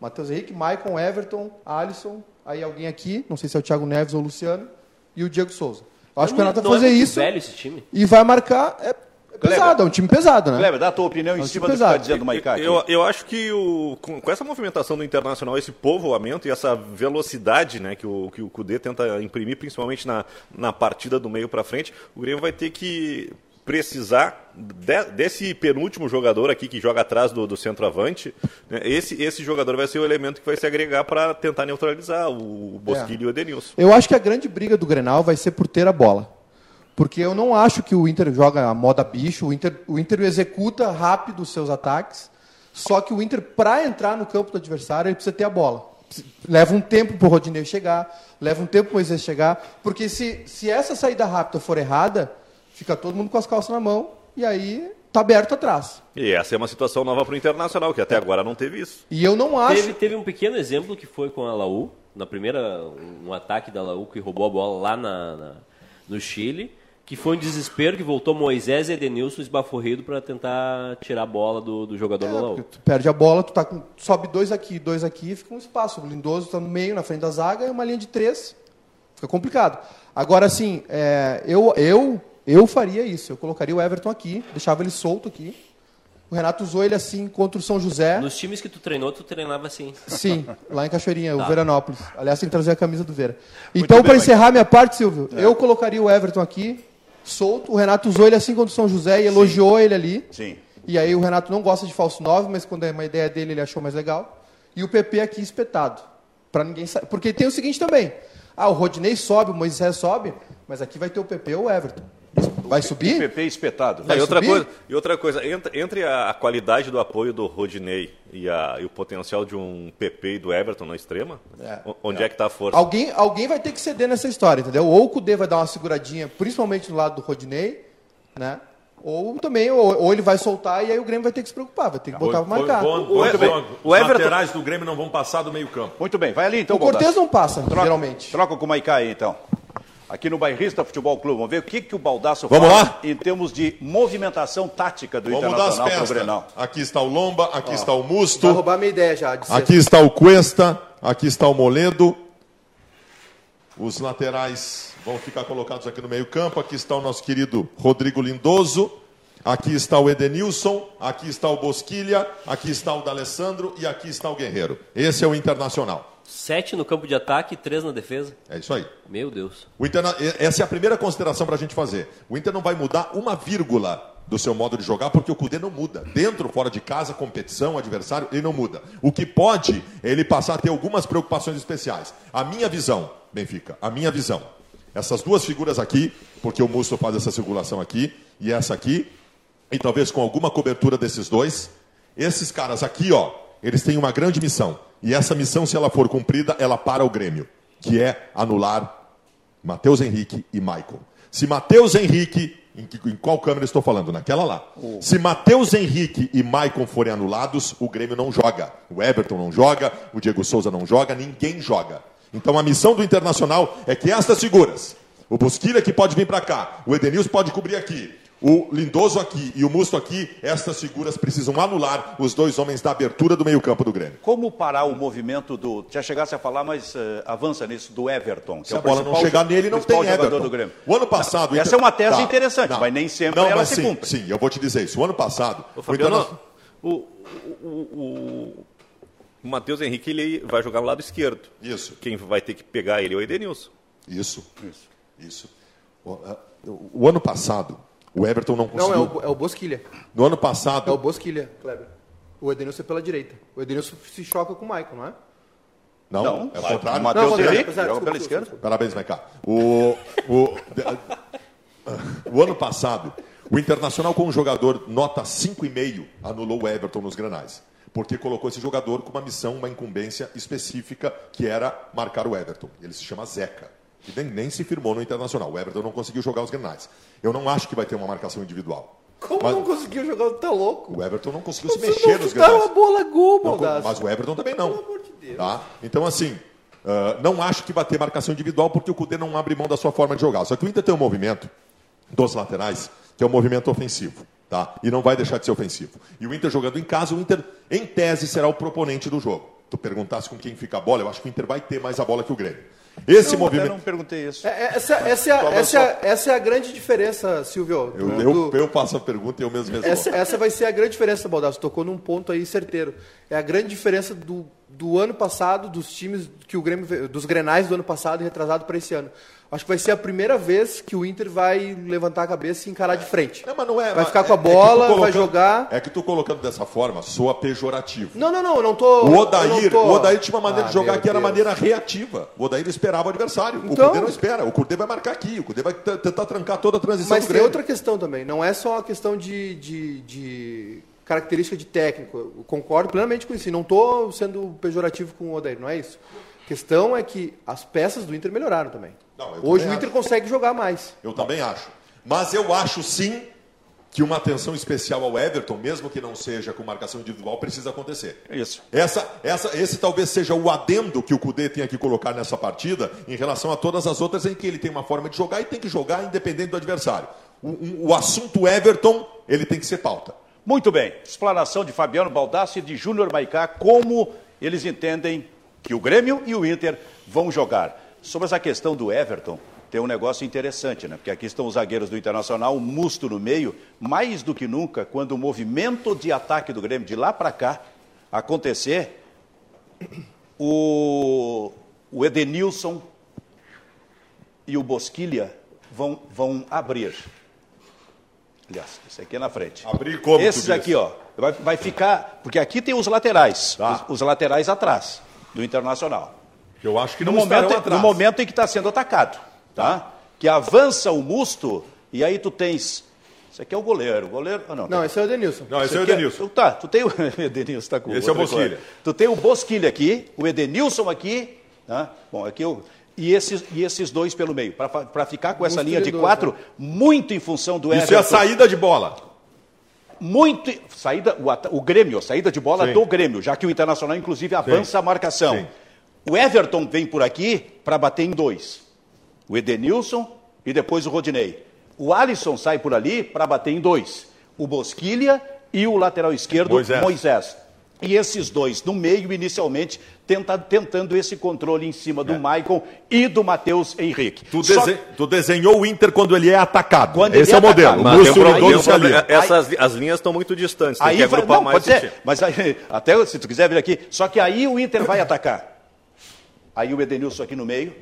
Matheus Henrique, Maicon, Everton, Alisson, aí alguém aqui, não sei se é o Thiago Neves ou o Luciano, e o Diego Souza. Eu acho que o Renato vai Não é fazer muito isso velho esse time. e vai marcar. É, é pesado, é um time pesado, né? Kleber, dá a tua opinião É em um cima do que está dizendo o Maicá. Eu, eu acho que o, com, com essa movimentação do Internacional, esse povoamento e essa velocidade né, que, o, que o Cudê tenta imprimir, principalmente na, na partida do meio para frente, o Grêmio vai ter que precisar de- desse penúltimo jogador aqui que joga atrás do, do centroavante. né, esse, esse jogador vai ser o elemento que vai se agregar para tentar neutralizar o, o Bosquilha e o Edenilson. Eu acho que a grande briga do Grenal vai ser por ter a bola. Porque eu não acho que o Inter joga a moda bicho, o Inter, o Inter executa rápido os seus ataques, só que o Inter, para entrar no campo do adversário, ele precisa ter a bola. Leva um tempo para o Rodinei chegar, leva um tempo para o Moisés chegar, porque se, se essa saída rápida for errada, fica todo mundo com as calças na mão e aí tá aberto atrás. E essa é uma situação nova para o Internacional, que até agora não teve isso. E eu não acho. Teve, teve um pequeno exemplo que foi com a Laú, na primeira, um ataque da Laú que roubou a bola lá na, na- no Chile, que foi um desespero que voltou Moisés e Edenilson esbaforrido para tentar tirar a bola do, do jogador É, tu perde a bola, tu tá com, sobe dois aqui, dois aqui, fica um espaço. O Lindoso está no meio, na frente da zaga, e uma linha de três. Fica complicado. Agora, assim, é, eu, eu, eu faria isso. Eu colocaria o Everton aqui, deixava ele solto aqui. O Renato usou ele assim contra o São José. Nos times que tu treinou, tu treinava assim. Sim, lá em Cachoeirinha, Tá. o Veranópolis. Aliás, tem que trazer a camisa do Vera. Então, para encerrar minha parte, Silvio, É. eu colocaria o Everton aqui, solto. O Renato usou ele assim contra o São José e elogiou ele ali. Sim. E aí o Renato não gosta de falso 9, mas quando é uma ideia dele, ele achou mais legal. E o PP aqui espetado. Para ninguém sa- Porque tem o seguinte também. Ah, o Rodinei sobe, o Moisés sobe, mas aqui vai ter o PP ou o Everton. Vai subir? PP espetado. Vai e, outra subir? coisa, e outra coisa, entre, entre a, a qualidade do apoio do Rodinei e, a- e o potencial de um PP e do Everton na extrema, É. onde é, que está a força? Alguém, alguém vai ter que ceder nessa história, entendeu? Ou o Cudê vai dar uma seguradinha, principalmente no lado do Rodinei, né? Ou também, ou, ou ele vai soltar e aí o Grêmio vai ter que se preocupar, vai ter que botar pra marcar. Bom, bom, Muito bem. bom. O Os Everton- laterais do Grêmio não vão passar do meio campo. Muito bem, vai ali então, o Cortez não passa, Troca, geralmente. Troca com o Maicá aí, então. Aqui no Bairrista Futebol Clube. Vamos ver o que, que o Baldasso Vamos faz lá? em termos de movimentação tática do Vamos mudar as Internacional para o peças. Grenal. Aqui está o Lomba, aqui está o Vai Musto, roubar minha ideia já. De ser- aqui está o Cuesta, aqui está o Moledo. Os laterais vão ficar colocados aqui no meio campo. Aqui está o nosso querido Rodrigo Lindoso. Aqui está o Edenilson, aqui está o Bosquilha, aqui está o D'Alessandro e aqui está o Guerreiro. Esse é o Internacional. Sete no campo de ataque e três na defesa. É isso aí. Meu Deus. O Interna- Essa é a primeira consideração para a gente fazer. O Inter não vai mudar uma vírgula do seu modo de jogar, porque o Cudê não muda. Dentro, fora de casa, competição, adversário, ele não muda. O que pode é ele passar a ter algumas preocupações especiais. A minha visão, Benfica, a minha visão. Essas duas figuras aqui, porque o Musso faz essa circulação aqui, e essa aqui, e talvez com alguma cobertura desses dois, esses caras aqui, ó, eles têm uma grande missão. E essa missão, se ela for cumprida, ela para o Grêmio, que é anular Matheus Henrique e Maicon. Se Matheus Henrique, em, que- em qual câmera estou falando? Naquela lá. Se Matheus Henrique e Maicon forem anulados, o Grêmio não joga. O Everton não joga, o Diego Souza não joga, ninguém joga. Então a missão do Internacional é que estas figuras, o Bosquilha que pode vir para cá, o Edenilson pode cobrir aqui, o Lindoso aqui e o Musto aqui, estas figuras precisam anular os dois homens da abertura do meio-campo do Grêmio. Como parar o movimento do. Já chegasse a falar, mas eh, avança nisso, do Everton. Que Se é a bola não chegar nele, não tem jogador Everton. do Grêmio. O ano passado... o Essa Inter- é uma tese interessante, mas nem sempre não, ela mas se sim, cumpre. Sim, eu vou te dizer isso. O ano passado... Ô, o Fabiano, Interna- o, o, o, o Matheus Henrique ele vai jogar no lado esquerdo. Isso. Quem vai ter que pegar ele é o Edenilson. Isso. Isso. Isso. O, o- o ano passado, o Everton não Não, conseguiu... é o, é o Bosquilha. No ano passado... É o Bosquilha, Kleber. O Edenilson é pela direita. O Edenilson se choca com o Maicon, não é? Não, Não, é o contrário. o Matheus Não, Henrique joga pela esquerda. Parabéns, Maiká. O, o, o ano passado, o Internacional com um jogador nota 5,5 anulou o Everton nos granais. Porque colocou esse jogador com uma missão, uma incumbência específica, que era marcar o Everton. Ele se chama Zeca. E nem, nem se firmou no Internacional. O Everton não conseguiu jogar os granais. Eu não acho que vai ter uma marcação individual. Como Mas não conseguiu jogar? Tá louco? O Everton não conseguiu se mexer nos granais. uma bola gol, Não, mas o Everton também não. Pelo amor de Deus. Tá? Então, assim, ah, não acho que vai ter marcação individual porque o Cudê não abre mão da sua forma de jogar. Só que o Inter tem um movimento dos laterais que é um movimento ofensivo. Tá? E não vai deixar de ser ofensivo. E o Inter jogando em casa, o Inter, em tese, será o proponente do jogo. Tu perguntasse com quem fica a bola, eu acho que o Inter vai ter mais a bola que o Grêmio. Esse Eu movimento. não perguntei isso. É, é, Essa, essa, é a- essa, é a- essa é a grande diferença, Silvio. Eu, do- eu, do- eu passo a pergunta e eu mesmo respondo. essa, essa vai ser a grande diferença, Baldasso. Tocou num ponto aí certeiro. É a grande diferença do, do ano passado, dos times que o Grêmio, dos Grenais do ano passado e retrasado para esse ano. Acho que vai ser a primeira vez que o Inter vai levantar a cabeça e encarar de frente. Não, mas não é, Vai ficar com a é- é bola, vai colocando- jogar. É que tu colocando dessa forma soa pejorativo. Não, não, não, não tô. O Odair, tô- o Odair tinha uma maneira Ah, de jogar que era Deus. maneira reativa. O Odair esperava o adversário. O Então- Cudê não espera. O Cudê vai marcar aqui. O Cudê vai tentar trancar toda a transição Mas do tem Grêmio. outra questão também. Não é só uma questão de, de, de característica de técnico. Eu concordo plenamente com isso. E não estou sendo pejorativo com o Odair, não é isso. A questão é que as peças do Inter melhoraram também. Não, Hoje o Inter acho. consegue jogar mais. Eu também acho. Mas eu acho sim que uma atenção especial ao Everton, mesmo que não seja com marcação individual, precisa acontecer. Isso. Essa, essa, esse talvez seja o adendo que o Cudê tenha que colocar nessa partida em relação a todas as outras em que ele tem uma forma de jogar e tem que jogar independente do adversário. O, um- o assunto Everton, ele tem que ser pauta. Muito bem. Explanação de Fabiano Baldassi e de Júnior Maicá, como eles entendem que o Grêmio e o Inter vão jogar. Sobre essa questão do Everton, tem um negócio interessante, né? Porque aqui estão os zagueiros do Internacional, o Musto no meio, mais do que nunca, quando o movimento de ataque do Grêmio de lá para cá acontecer, o, o Edenilson e o Bosquilha vão, vão abrir. Aliás, esse aqui é na frente. Abrir como, Esses aqui, ó, vai, vai ficar. Porque aqui tem os laterais, Tá. os, os laterais atrás do Internacional. Que eu acho que No momento, atrás. no momento em que está sendo atacado, tá? Que avança o musto e aí tu tens. Isso aqui é o goleiro. O goleiro. Ah, não, Não, esse é o Denilson. Não, esse é o aqui Edenilson. Tá, tu tem o Edenilson tá com Esse é o coisa. Bosquilha. Tu tem o Bosquilha aqui, o Edenilson aqui, tá? Bom, aqui eu e esses, e esses dois pelo meio, para ficar com essa Musto linha de dois, quatro, né? muito em função do Isso é a Everton. saída de bola. Muito. Saída, o, o Grêmio, a saída de bola Sim. do Grêmio, já que o Internacional, inclusive, avança a marcação. Sim. O Everton vem por aqui para bater em dois. O Edenilson e depois o Rodinei. O Alisson sai por ali para bater em dois. O Bosquilha e o lateral esquerdo, Moisés. Moisés. E esses dois no meio, inicialmente, tenta- tentando esse controle em cima do Maicon e do Matheus Henrique. Tu, Só- dese- tu desenhou o Inter quando ele é atacado. Quando Esse ele é é o modelo. atacado. Mas tem um problema, tem problema. Essas as linhas estão muito distantes, tem Aí que vai, agrupar não, mais pode ser, mas aí, até se tu quiser vir aqui, só que aí o Inter vai atacar. Aí o Edenilson aqui no meio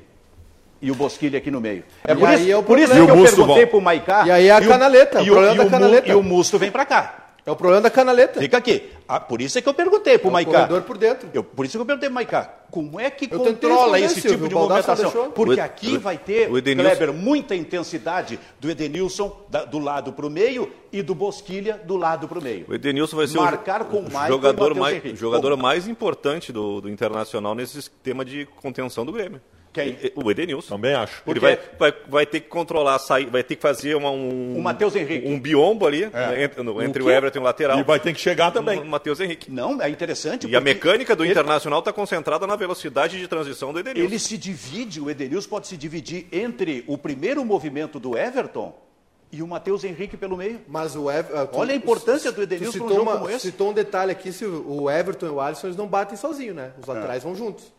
e o Bosquilha aqui no meio. É E por isso, é o por isso que E o eu perguntei volta. pro Maicá. E aí é a o- canaleta, o e problema e da Mu- canaleta. E o Musto vem para cá. É o problema da canaleta. Fica aqui. Ah, por isso é que eu perguntei pro É o Maicá. corredor por dentro. Eu, por isso que eu perguntei pro Maicá. Como é que Eu controla esse Silvio, tipo de movimentação? Porque O- aqui o- vai ter, Edenilson- Kleber, muita intensidade do Edenilson da- do lado para o meio e do Bosquilha do lado para o meio. O Edenilson vai ser Marcar o, com o e jogador, mais, Henrique. jogador Bom. mais importante do, do Internacional nesse sistema de contenção do Grêmio. Quem? O Edenilson. Também acho. Ele vai, vai, vai ter que controlar, sair, vai ter que fazer uma, um, O Matheus Henrique. um biombo ali, É. né, entre, no- entre o, quê? Everton e o lateral. E vai ter que chegar também. O Matheus Henrique. Não, é interessante. E a mecânica do ele- Internacional está concentrada na velocidade de transição do Edenilson. Ele se divide, o Edenilson pode se dividir entre o primeiro movimento do Everton e o Matheus Henrique pelo meio. Mas o Everton. Olha a importância do Edenilson num citou jogo uma- como esse. Citou um detalhe aqui: se o Everton e o Alisson eles não batem sozinho, né? Os laterais vão juntos.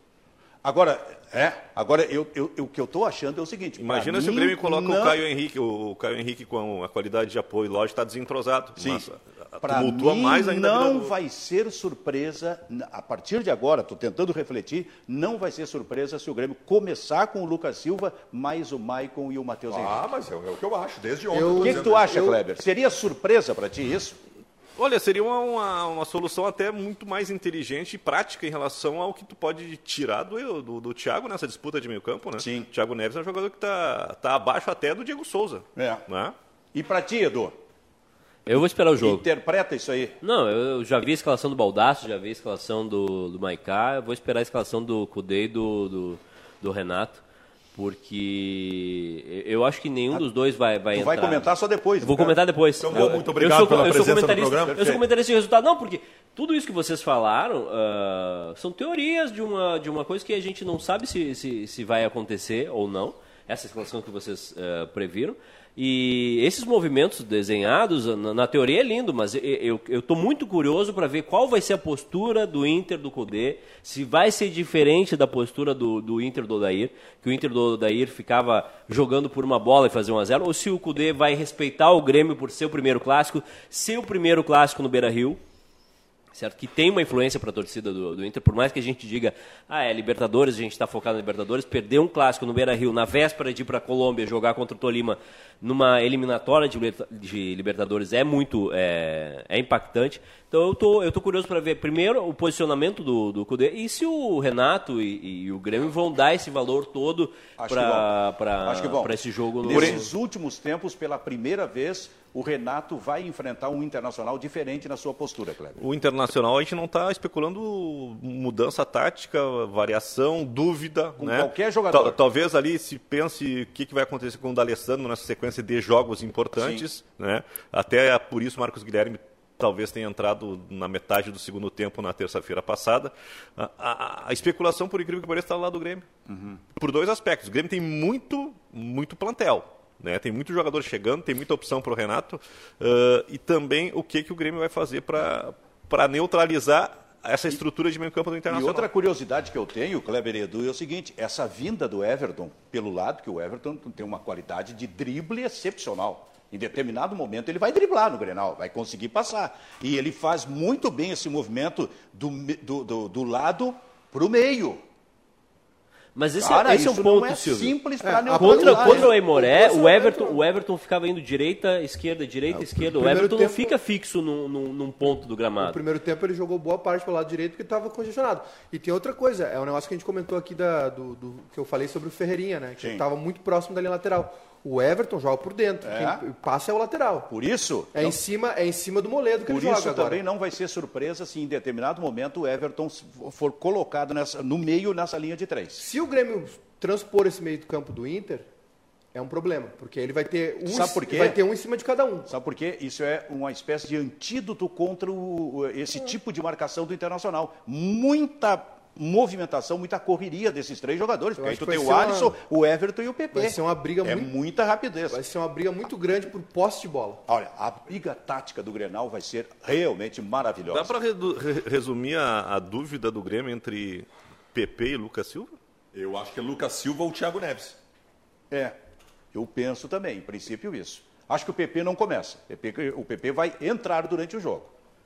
Agora, é, agora eu, eu- eu- o que eu estou achando é o seguinte. Imagina se o Grêmio coloca não- o Caio Henrique, o, o Caio Henrique com a qualidade de apoio, lógico, está desentrosado. Sim. Mas, a- a- Pra tumultua mim, mais ainda não do- vai ser surpresa, a partir de agora, estou tentando refletir, não vai ser surpresa se o Grêmio começar com o Lucas Silva, mais o Maicon e o Matheus Henrique. Ah, mas é, é o que eu acho. Desde ontem. Eu- O que, que tu acha, eu- Kleber? Seria surpresa para ti isso? Olha, seria uma, uma, uma solução até muito mais inteligente e prática em relação ao que tu pode tirar do, do, do Thiago nessa disputa de meio campo, né? Sim. O Thiago Neves é um jogador que está tá abaixo até do Diego Souza. É. Né? E para ti, Edu? Eu vou esperar o jogo. Interpreta isso aí. Não, eu já vi a escalação do Baldaço, já vi a escalação do, do Maicá, eu vou esperar a escalação do Cudê e do, do, do Renato, porque eu acho que nenhum dos dois vai, vai Tu entrar. vai comentar só depois. Eu vou né? comentar depois. Então, eu, muito obrigado sou, pela presença no programa. Eu sou comentarista de resultado. Não, porque tudo isso que vocês falaram ah, são teorias de uma, de uma coisa que a gente não sabe se, se, se vai acontecer ou não. Essa escalação que vocês ah, previram. E esses movimentos desenhados, na, na teoria é lindo, mas eu estou muito curioso para ver qual vai ser a postura do Inter do Cudê, se vai ser diferente da postura do, do Inter do Odair, que o Inter do Odair ficava jogando por uma bola e fazer 1 a 0 ou se o Cudê vai respeitar o Grêmio por ser o primeiro clássico, ser o primeiro clássico no Beira-Rio, certo? Que tem uma influência para a torcida do, do Inter, por mais que a gente diga, ah, é Libertadores, a gente está focado na Libertadores, perder um clássico no Beira-Rio na véspera de ir para a Colômbia jogar contra o Tolima numa eliminatória de, de Libertadores é muito é, é impactante. Então eu tô, eu tô curioso para ver primeiro o posicionamento do, do Cudê e se o Renato e, e o Grêmio vão dar esse valor todo para esse jogo no Nesses últimos tempos, pela primeira vez, o Renato vai enfrentar um internacional diferente na sua postura, Kleber. O Internacional a gente não está especulando mudança tática, variação, dúvida. Com né? qualquer jogador. Tal- talvez ali se pense o que, que vai acontecer com o D'Alessandro nessa sequência de jogos importantes. Né? Até por isso Marcos Guilherme talvez tenha entrado na metade do segundo tempo na terça-feira passada. A, a- a especulação, por incrível que pareça, está lá do Grêmio. Por dois aspectos. O Grêmio tem muito, muito plantel. Né? Tem muito jogador chegando, tem muita opção para o Renato. ãh, e também o que, que o Grêmio vai fazer para neutralizar essa estrutura de meio campo do E Internacional. outra curiosidade que eu tenho, Kleber e Edu, é o seguinte: essa vinda do Everton pelo lado, que o Everton tem uma qualidade de drible excepcional. Em determinado momento ele vai driblar no Grenal, vai conseguir passar. E ele faz muito bem esse movimento do, do, do, do lado para o meio. Mas esse, Cara, esse é um isso ponto, não é Silvio. simples para Contra, neutralizar. contra o Aimoré, Contra o o Everton, o Everton ficava indo direita, esquerda, direita, esquerda. O Everton não tempo- fica fixo num, num- num ponto do No gramado. primeiro tempo ele jogou boa parte pelo lado direito porque estava congestionado. E tem outra coisa, é um negócio que a gente comentou aqui da, do, do- que eu falei sobre o Ferreirinha, né? Que estava muito próximo da linha lateral. O Everton joga por dentro, É. quem passa é o lateral. Por isso, É em cima, é em cima do Moledo que Por ele joga isso agora. também não vai ser surpresa se em determinado momento o Everton for colocado nessa- no meio nessa linha de três. Se o Grêmio transpor esse meio do campo do Inter, é um problema, porque ele vai ter um, Sabe por quê? vai ter um em cima de cada um. Sabe por quê? Isso é uma espécie de antídoto contra o- esse tipo de marcação do Internacional. Muita movimentação, muita correria desses três jogadores. Porque aí tu que tem o Alisson, o Everton e o PP. Vai ser uma briga é muito- muita rapidez. Vai ser uma briga muito grande por posse de bola. Olha, a briga tática do Grenal vai ser realmente maravilhosa. Dá para resumir a, a dúvida do Grêmio entre PP e Lucas Silva? Eu acho que é Lucas Silva ou Thiago Neves. É, eu penso também, em princípio isso. Acho que o PP não começa. O PP vai entrar durante o jogo,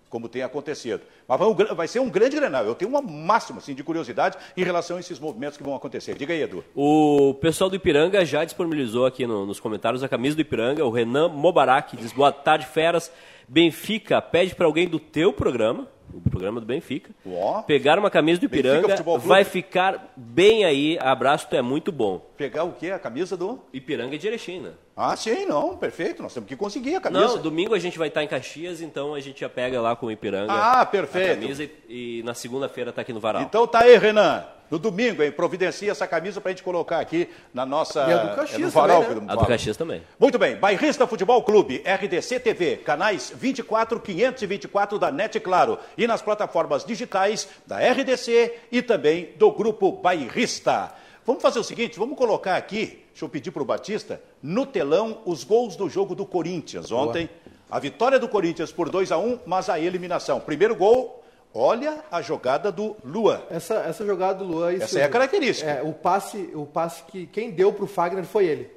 como tem acontecido. Mas vai, ser um grande Grenal. Eu tenho uma máxima assim, de curiosidade em relação a esses movimentos que vão acontecer. Diga aí, Edu. O pessoal do Ipiranga já disponibilizou aqui no- nos comentários a camisa do Ipiranga. O Renan Mobarak diz: Boa tarde, feras. Benfica pede para alguém do teu programa, o programa do Benfica, Ó. pegar uma camisa do Ipiranga. Vai ficar bem aí. Abraço, tu é muito bom. Pegar o quê? A camisa do. Ipiranga de Erechim, né? Ah, sim, não, perfeito. Nós temos que conseguir a camisa. Não, domingo a gente vai estar em Caxias, então a gente já pega lá com o Ipiranga. Ah, A perfeito. camisa e, e na segunda-feira tá aqui no Varal. Então tá aí, Renan. No domingo, hein? Providencia essa camisa pra gente colocar aqui na nossa. E a do Caxias é no varal também, né? a do. Caxias também. Muito bem, Bairrista Futebol Clube, RDC TV, canais 24, 524 da NET Claro e nas plataformas digitais da RDC e também do Grupo Bairrista. Vamos fazer o seguinte, vamos colocar aqui, deixa eu pedir para o Batista, no telão os gols do jogo do Corinthians ontem. A vitória do Corinthians por 2 a 1 mas a eliminação. Primeiro gol, olha a jogada do Lua. Essa, essa jogada do Luan... isso- Essa é a característica. É, o passe, o passe que quem deu pro Fagner foi ele.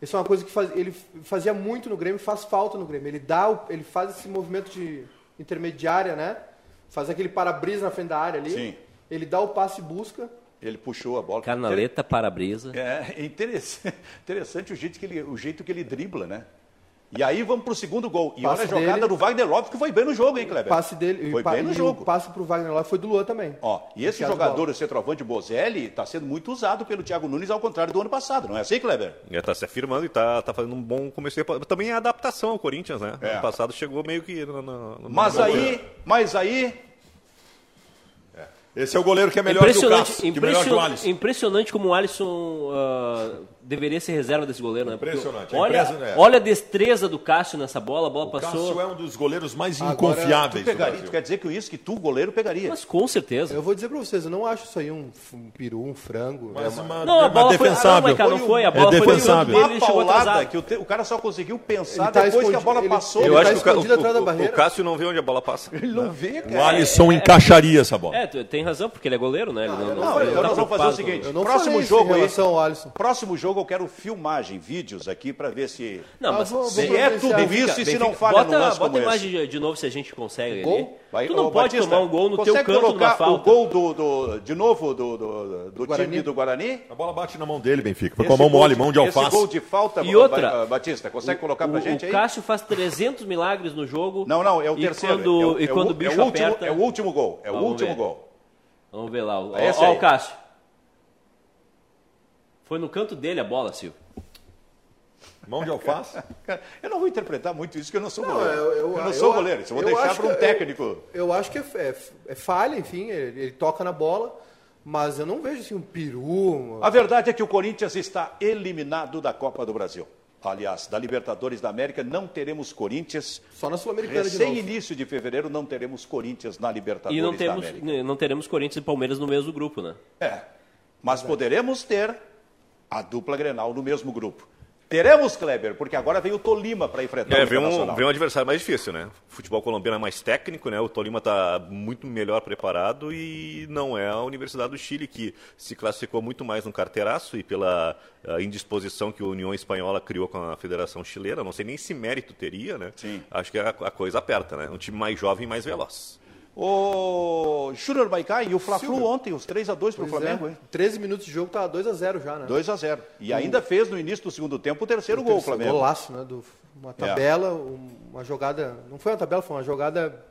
Isso é uma coisa que faz- ele fazia muito no Grêmio, faz falta no Grêmio. Ele dá, o- ele faz esse movimento de intermediária, né? Faz aquele para-brisa na frente da área ali. Sim. Ele dá o passe e busca. Ele puxou a bola. Canaleta, para-brisa. É é interessante, interessante o, jeito que ele, o jeito que ele dribla, né? E aí vamos pro segundo gol. E Passe olha a jogada dele. do Wagner Lopes, que foi bem no jogo, hein, O Kleber? passe dele, Foi pa- bem no jogo. o passe pro Wagner lá foi do Luan também. Ó, e esse jogador, o centroavante Bozelli, está sendo muito usado pelo Thiago Nunes, ao contrário do ano passado, não é assim, Kleber? Está se afirmando e está tá fazendo um bom começo. de- Também é adaptação ao Corinthians, né? É. Ano passado chegou meio que. No, no- no- Mas aí, mas aí, Esse é o goleiro que é melhor que o impressionante, Cássio, que é melhor que o Alisson. impressionante como o Alisson ah, deveria ser reserva desse goleiro, né? Porque Impressionante, é Olha, é. olha a destreza do Cássio nessa bola, a bola O passou. Cássio é um dos goleiros mais Agora, inconfiáveis tu, pegaria, tu quer dizer que isso que tu, goleiro, pegaria. Mas com certeza. Eu vou dizer pra vocês, eu não acho isso aí um, um peru, um frango. Mas É uma- uma, Não, a é bola uma foi. Ah, defensável. não, não foi. A É bola foi no defensável. canto dele, chegou paulada atrasado. que o, te- o cara só conseguiu pensar tá depois que a bola ele- passou. ele Eu tá acho que o, o- o, barreira. o Cássio não vê onde a bola passa. Ele não vê, O cara. Alisson encaixaria essa bola. É, tem razão, porque ele é goleiro, né? Não, não, não Não, então nós vamos fazer o seguinte. Não próximo jogo aí. Próximo jogo eu quero filmagem, vídeos aqui para ver se. Não, Ah, mas vou- vou Se é tudo Benfica- isso e se Benfica- não falha bota, no lance bota como a esse. imagem de, de novo se a gente consegue Gol? ali. Vai, tu não ô, pode Batista, tomar um gol no teu consegue canto numa colocar falta. o gol do, do- de novo do, do, do Guarani. time do Guarani? A bola bate na mão dele, Benfica. Foi Esse com a mão mole, de- mão de Esse alface. gol de falta, E outra, Ba- Batista, consegue colocar pra o, gente o aí? Cássio faz 300 milagres no jogo. Não, não, é o terceiro. Quando, é, o- e é quando o, o bicho é o último, aperta... É o último gol. É o Vamos último ver. gol. Vamos ver lá. Ó, É esse o Cássio. Foi no canto dele a bola, Silvio. Mão de alface. Cara, Eu não vou interpretar muito isso, porque eu não sou Não, goleiro. eu- eu- não eu- sou goleiro, isso eu vou eu deixar para um eu- técnico. Eu acho que é, é- é falha, enfim, ele, ele toca na bola, mas eu não vejo assim um peru. uma- A verdade é que o Corinthians está eliminado da Copa do Brasil. Aliás, da Libertadores da América não teremos Corinthians. Só na Sul-Americana de novo. início de fevereiro não teremos Corinthians na Libertadores E não da temos, América. não teremos Corinthians e Palmeiras no mesmo grupo, né? É. Mas poderemos ter a dupla Grenal no mesmo grupo. Teremos, Kleber, porque agora vem o Tolima para enfrentar É, o vem um, vem um adversário mais difícil, né? O futebol colombiano é mais técnico, né? O Tolima está muito melhor preparado e não é a Universidade do Chile que se classificou muito mais no carteiraço e pela ah, indisposição que a União Espanhola criou com a Federação Chilena. Não sei nem se mérito teria, né? Sim. Acho que a, a coisa aperta, né? Um time mais jovem e mais veloz. O Júnior Maicá e o Fla-Flu ontem, os 3 a 2 para o Flamengo, é, hein? 13 minutos de jogo, tá 2 a 0 já, né? 2 a 0 E ainda fez no início do segundo tempo o terceiro gol, o Terceiro Flamengo. Golaço, né? Do, uma tabela, um- uma jogada. Não foi uma tabela, foi uma jogada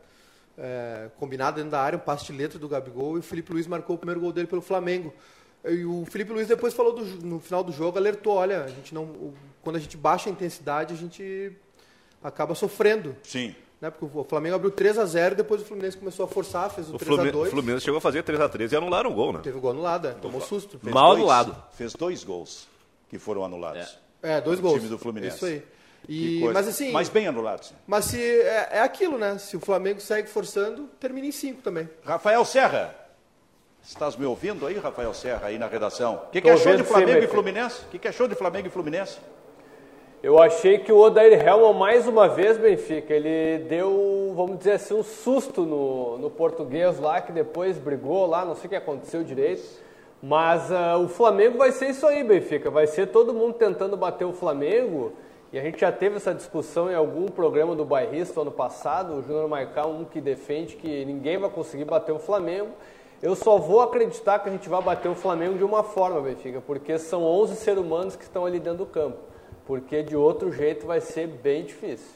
é, combinada dentro da área, um passe de letra do Gabigol e o Felipe Luiz marcou o primeiro gol dele pelo Flamengo. E o Felipe Luiz depois falou do no final do jogo, alertou, olha, a gente não, o- quando a gente baixa a intensidade, a gente acaba sofrendo. Sim. Né? Porque o Flamengo abriu 3 a 0 depois o Fluminense começou a forçar, fez o, O 3 a Fluminense, 2 o Fluminense chegou a fazer 3x3 e anularam o gol, né? Teve o gol anulado, é, tomou susto. Fez Mal dois- anulado. Fez dois gols que foram anulados. É, dois O gols. time do Fluminense. Isso aí. E, mas assim, Mas bem anulados. Mas se é, é aquilo, né? Se o Flamengo segue forçando, termina em 5 também. Rafael Serra. Estás me ouvindo aí, Rafael Serra, aí na redação? O que, que achou de Flamengo e. Fluminense? O que, que achou de Flamengo e Fluminense? Eu achei que o Odair Helman, mais uma vez, Benfica, ele deu, vamos dizer assim, um susto no, no português lá, que depois brigou lá, não sei o que aconteceu direito. Mas ah, o Flamengo vai ser isso aí, Benfica. Vai ser todo mundo tentando bater o Flamengo. E a gente já teve essa discussão em algum programa do Bairrista ano passado. O Júnior Maicá, um que defende que ninguém vai conseguir bater o Flamengo. Eu só vou acreditar que a gente vai bater o Flamengo de uma forma, Benfica, porque são 11 seres humanos que estão ali dentro do campo. Porque de outro jeito vai ser bem difícil.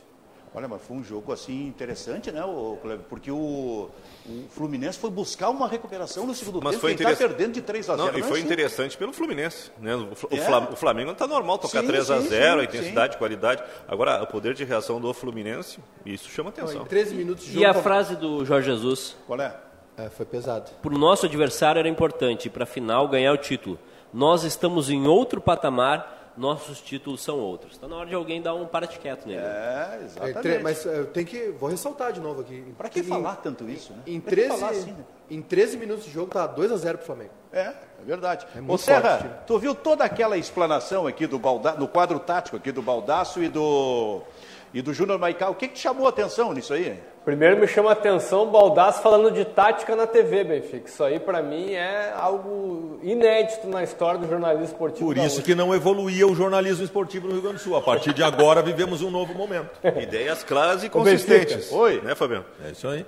Olha, mas foi um jogo assim interessante, né, o Cleber? Porque o, o Fluminense foi buscar uma recuperação no segundo Mas tempo. foi está interessante. perdendo de 3 a 0 Não, e é foi assim. interessante pelo Fluminense. Né? O, É. O Flamengo não está normal tocar Sim, 3 a sim, 0 a sim, intensidade, qualidade. Agora, o poder de reação do Fluminense, isso chama atenção. em 13 minutos de jogo. E a tá- frase do Jorge Jesus? Qual é? É, foi pesado. Para o nosso adversário era importante, para a final ganhar o título. Nós estamos em outro patamar, nossos títulos são outros. Está na hora de alguém dar um para quieto nele. É, É, exatamente. tre- mas é, eu tenho que. Vou ressaltar de novo aqui. Para que Em- falar tanto isso, né? Em Pra que 13, falar assim, né? em 13 minutos de jogo tá 2 a 0 pro Flamengo. É, é verdade. É Ô Serra, forte, time. tu viu toda aquela explanação aqui do, Balda, do quadro tático aqui do Baldaço e do, e do Júnior Maical. O que, que te chamou a atenção nisso aí? Primeiro me chama a atenção o Baldasso falando de tática na TV, Benfica. Isso aí para mim é algo inédito na história do jornalismo esportivo. Por isso que não evoluía o jornalismo esportivo no Rio Grande do Sul. A partir de agora vivemos um novo momento. Ideias claras e consistentes. Oi. Né, Fabiano? É isso aí.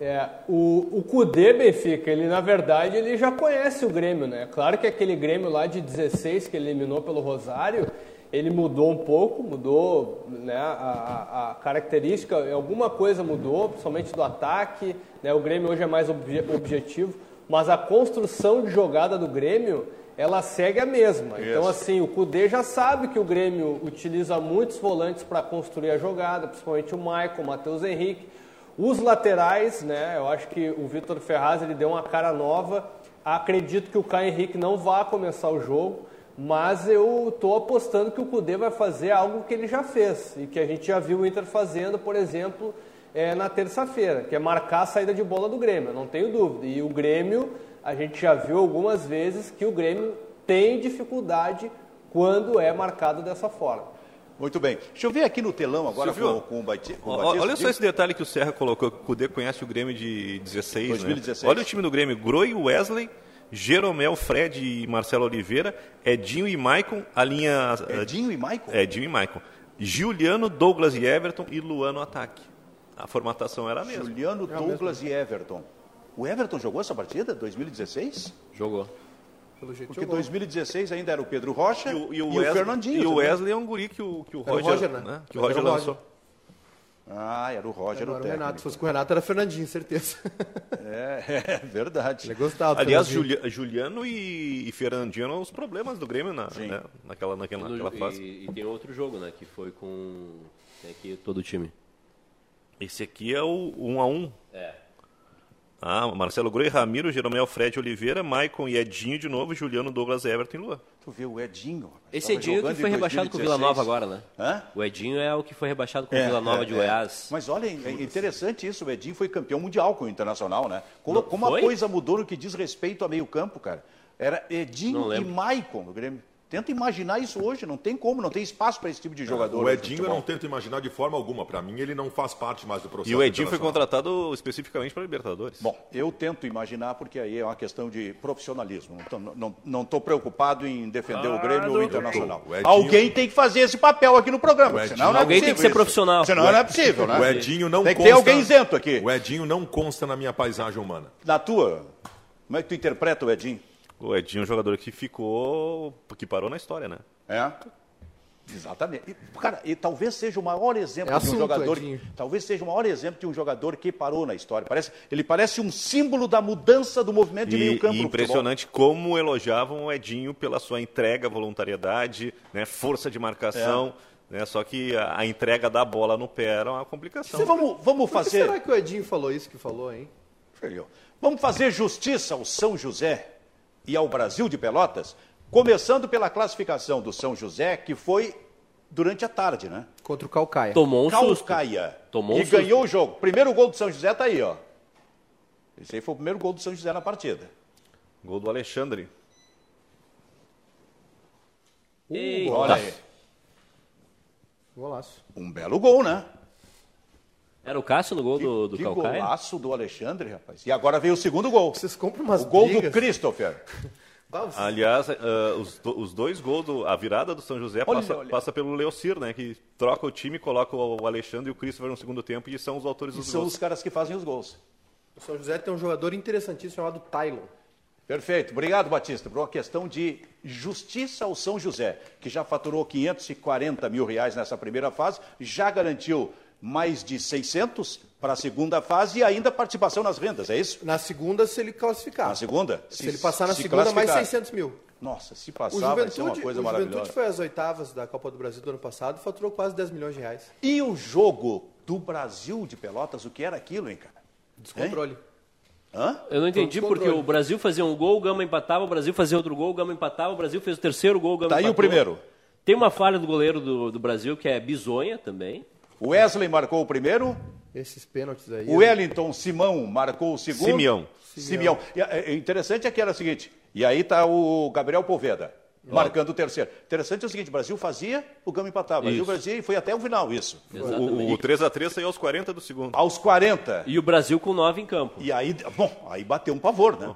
É, o, o Cudê, Benfica, ele na verdade ele já conhece o Grêmio, né? Claro que aquele Grêmio lá de 16 que ele eliminou pelo Rosário, ele mudou um pouco, mudou né, a, a- característica, alguma coisa mudou, principalmente do ataque, né? O Grêmio hoje é mais obje- objetivo, mas a construção de jogada do Grêmio, ela segue a mesma. Então assim, o Cudê já sabe que o Grêmio utiliza muitos volantes para construir a jogada, principalmente o Maicon, o Matheus Henrique, os laterais, né? Eu acho que o Vitor Ferraz ele deu uma cara nova. Acredito que o Caio Henrique não vá começar o jogo, mas eu estou apostando que o Cudê vai fazer algo que ele já fez e que a gente já viu o Inter fazendo, por exemplo, é, na terça-feira, que é marcar a saída de bola do Grêmio, eu não tenho dúvida. E o Grêmio, a gente já viu algumas vezes que o Grêmio tem dificuldade quando é marcado dessa forma. Muito bem. Deixa eu ver aqui no telão agora com, com o Batista. Olha só esse detalhe que o Serra colocou, que o Cudê conhece o Grêmio de 16, 2016. né? Olha o time do Grêmio, Groi, Wesley, Jeromel, Fred e Marcelo Oliveira, Edinho e Maicon, a linha... Edinho e Maicon? Edinho e Maicon. Juliano, Douglas e Everton e Luan no ataque. A formatação era a mesma. Juliano, Douglas e Everton. O Everton jogou essa partida, 2016? Jogou. Pelo jeito Porque jogou. 2016 ainda era o Pedro Rocha E o, e o o Wesley, Fernandinho. e o também. Wesley é um guri que o, que o Era o Roger, Roger, né? né? Que o Roger o lançou. Ah, era o Roger, Agora o o técnico. Renato. Se fosse com o Renato, era Fernandinho, certeza. É, é verdade. Ele gostava do Aliás. Julia- Juliano e, e Fernandinho eram os problemas do Grêmio na, né, naquela, naquela, naquela fase. e, e tem outro jogo, né? Que foi com. Tem aqui todo o time. Esse aqui é o 1 um a 1 um. É. Ah, Marcelo Groi, Ramiro, Jeromel, Fred Oliveira, Maicon e Edinho de novo, Juliano, Douglas, Everton e Luan. Tu vê o Edinho. Esse Edinho jogando que foi rebaixado com o Vila 2016. Nova agora, né? Hã? O Edinho é o que foi rebaixado com o É, Vila Nova é, de é. Goiás. Mas olha, é interessante isso. O Edinho foi campeão mundial com o Internacional, né? Como, como a coisa mudou no que diz respeito a meio campo, cara. Era Edinho e. Maicon no Grêmio. Tenta imaginar isso hoje, não tem como, não tem espaço para esse tipo de jogador. O no Edinho eu não tento imaginar de forma alguma. Para mim, ele não faz parte mais do processo. E o Edinho foi contratado especificamente para Libertadores. Bom, eu tento imaginar porque aí é uma questão de profissionalismo. Não estou não, não tô preocupado em defender o Grêmio ou o Internacional. O Edinho- Alguém tem que fazer esse papel aqui no programa, O Edinho- senão não é Alguém tem possível que ser profissional. Senão não é possível, né? O Edinho não Tem que consta... ter alguém isento aqui. O Edinho não consta na minha paisagem humana. Na tua, como é que tu interpreta o Edinho? O Edinho é um jogador que ficou. que parou na história, né? É? Exatamente. E, cara, e talvez seja o maior exemplo É de um assunto, jogador. Edinho. Talvez seja o maior exemplo de um jogador que parou na história. Parece, ele parece um símbolo da mudança do movimento de E, meio campo. e impressionante como elogiavam o Edinho pela sua entrega, voluntariedade, né, força de marcação. Né, só que a, a entrega da bola no pé era uma complicação. Então, vamos, vamos Por que fazer. será que o Edinho falou isso que falou, hein? Vamos fazer justiça ao São José e ao Brasil de Pelotas, começando pela classificação do São José, que foi durante a tarde, né? Contra o Calcaia. Tomou um susto. Calcaia. Tomou um e susto. ganhou o jogo. Primeiro gol do São José tá aí, ó. Esse aí foi o primeiro gol do São José na partida. Gol do Alexandre. Eita. Olha aí. Golaço. Um belo gol, né? Era o Cássio no gol do, do que Calcaia? golaço do Alexandre, rapaz. E agora veio o segundo gol. Vocês compram umas O gol brigas. do Christopher. Aliás, ah, os, do- os dois gols, do- a virada do São José Olha, passa, olha. passa pelo Leocir, né? Que troca o time, coloca o Alexandre e o Christopher no segundo tempo e são os autores E dos são gols. os caras que fazem os gols. O São José tem um jogador interessantíssimo chamado Tylon. Perfeito. Obrigado, Batista, por uma questão de justiça ao São José, que já faturou 540 mil reais nessa primeira fase, já garantiu mais de 600 para a segunda fase e ainda participação nas rendas, é isso? Na segunda, se ele classificar. Na segunda? Se, ele passar na se segunda, mais classificar. 600 mil. Nossa, se O passar vai ser uma Juventude, coisa o Juventude maravilhosa. foi às oitavas da Copa do Brasil do ano passado e faturou quase 10 milhões de reais. E o jogo do Brasil de Pelotas, o que era aquilo, hein, cara? Descontrole. Hã? Eu não entendi porque o Brasil fazia um gol, o Gama empatava, o Brasil fazia outro gol, o Gama empatava, o Brasil fez o terceiro gol, o Gama Tá aí o empatou. primeiro. Tem uma falha do goleiro do, do Brasil que é bizonha também. O Wesley marcou o primeiro, Esses pênaltis aí. o Wellington Simão marcou o segundo. Simeão. Simeão. E, é, é, interessante é que era o seguinte, e aí está o Gabriel Poveda, marcando o terceiro. Interessante é o seguinte, o Brasil fazia, o Gama empatava. O Brasil fazia e foi até o final isso. O, o 3x3 saiu aos 40 do segundo. Aos 40. E o Brasil com nove em campo. E aí, bom, aí bateu um pavor, né?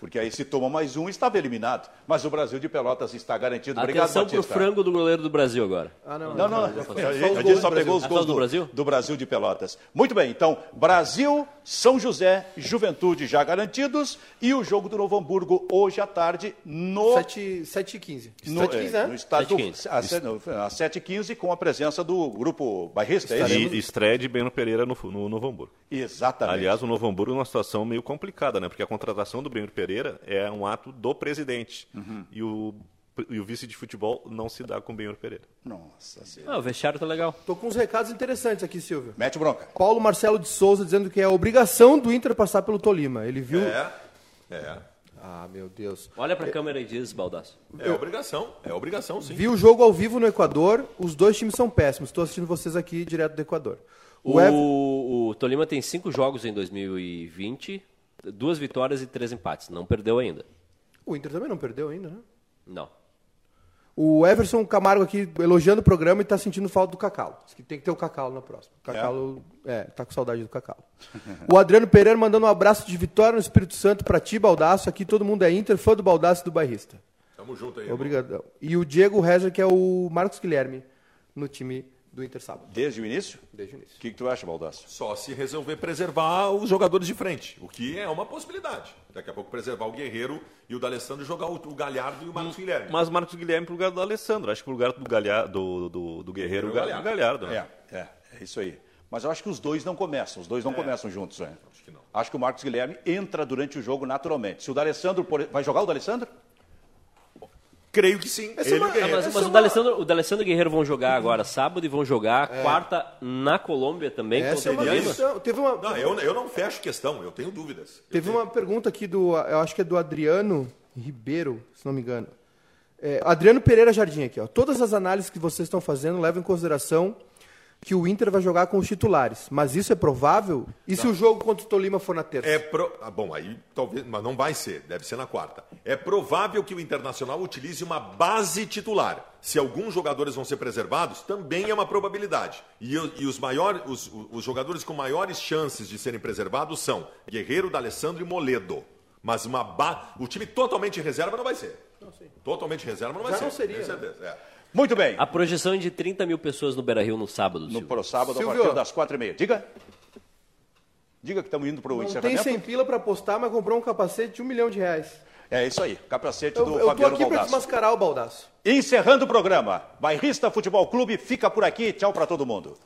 Porque aí se toma mais um, estava eliminado. Mas o Brasil de Pelotas está garantido. Obrigado, Atenção pro Batista. frango do goleiro do Brasil agora. Ah, não. Não, não, a Só os gente só pegou os gols do do, Brasil? do Brasil de Pelotas. Muito bem, então, Brasil, São José, Juventude já garantidos e o jogo do Novo Hamburgo hoje à tarde no... 7, 7 e 15. No, 7 e é, 15, né? no estádio 7h15. às se- no- às 7h15 com a presença do grupo bairrista, é isso? E estreia de Breno Pereira no, no Novo Hamburgo. Exatamente. Aliás, o Novo Hamburgo é uma situação meio complicada, né? Porque a contratação do Breno Pereira é um ato do presidente. E, o, e o vice de futebol não se dá com o Breno Pereira. Nossa senhora. Ah, o vestiário tá legal. Tô com uns recados interessantes aqui, Silvio. Mete bronca. Paulo Marcelo de Souza dizendo que é obrigação do Inter passar pelo Tolima. Ele viu. É, é. Ah, meu Deus. Olha pra câmera e diz, Baldaço. É obrigação. É obrigação, sim. Vi o jogo ao vivo no Equador. Os dois times são péssimos. Estou assistindo vocês aqui direto do Equador. O, O, Ever- o Tolima tem cinco jogos em 2020, duas vitórias e três empates. Não perdeu ainda. o Inter também não perdeu ainda, né? Não. O Everson Camargo aqui elogiando o programa e tá sentindo falta do Cacau. Diz que tem que ter o Cacau na próxima. O Cacau, é, tá com saudade do Cacau. o Adriano Pereira mandando um abraço de vitória no Espírito Santo pra ti, Baldaço. Aqui todo mundo é Inter, fã do Baldaço e do Bairrista. Tamo junto aí. irmão. Obrigadão. E o Diego Rezer, que é o Marcos Guilherme no time do Inter sábado. Desde o início? Desde o início. O que, que tu acha, Baldasso? Só se resolver preservar os jogadores de frente, o que é uma possibilidade. Daqui a pouco preservar o Guerreiro e o D'Alessandro e jogar o, o Galhardo e o Marcos Guilherme. Mas o Marcos Guilherme pro lugar do Alessandro. Acho que pro lugar do, Galhardo, do, do, do Guerreiro, o Ga- o Galhardo. né? É, é, é isso aí. Mas eu acho que os dois não começam, os dois não começam juntos. né? Acho que não. Acho que o Marcos Guilherme entra durante o jogo naturalmente. Se o D'Alessandro... Vai jogar o D'Alessandro? Creio que sim. Essa Ele é uma- e o Guerreiro. mas mas é o uma- D'Alessandro, o D'Alessandro e o Guerreiro vão jogar agora sábado e vão jogar quarta na Colômbia também Essa é uma questão. Teve uma, Não, eu, eu não fecho questão, eu tenho dúvidas. Teve uma pergunta aqui do, eu acho que é do Adriano Ribeiro, se não me engano. É, Adriano Pereira Jardim aqui, ó. Todas as análises que vocês estão fazendo levam em consideração que o Inter vai jogar com os titulares. Mas isso é provável? E se o jogo contra o Tolima for na terça? É pro... ah, bom, aí talvez, mas não vai ser, deve ser na quarta. É provável que o Internacional utilize uma base titular. Se alguns jogadores vão ser preservados, também é uma probabilidade. E, e os, maiores, os, os jogadores com maiores chances de serem preservados são Guerreiro, D'Alessandro e Moledo. Mas uma ba... o time totalmente reserva não vai ser. Não, totalmente reserva não vai Já ser. não seria, tenho né? certeza. É. Muito bem. A projeção é de 30 mil pessoas no Beira-Rio no sábado, No Silvio. pro sábado, a Silvio. partir das quatro e meia. Diga. Diga que estamos indo para o Não tem encerramento. 100 pila para apostar, mas comprou um capacete de um milhão de reais. É isso aí. Capacete Eu, do eu tô Fabiano aqui para Baldasso. desmascarar o baldaço. Encerrando o programa. Bairrista Futebol Clube fica por aqui. Tchau para todo mundo.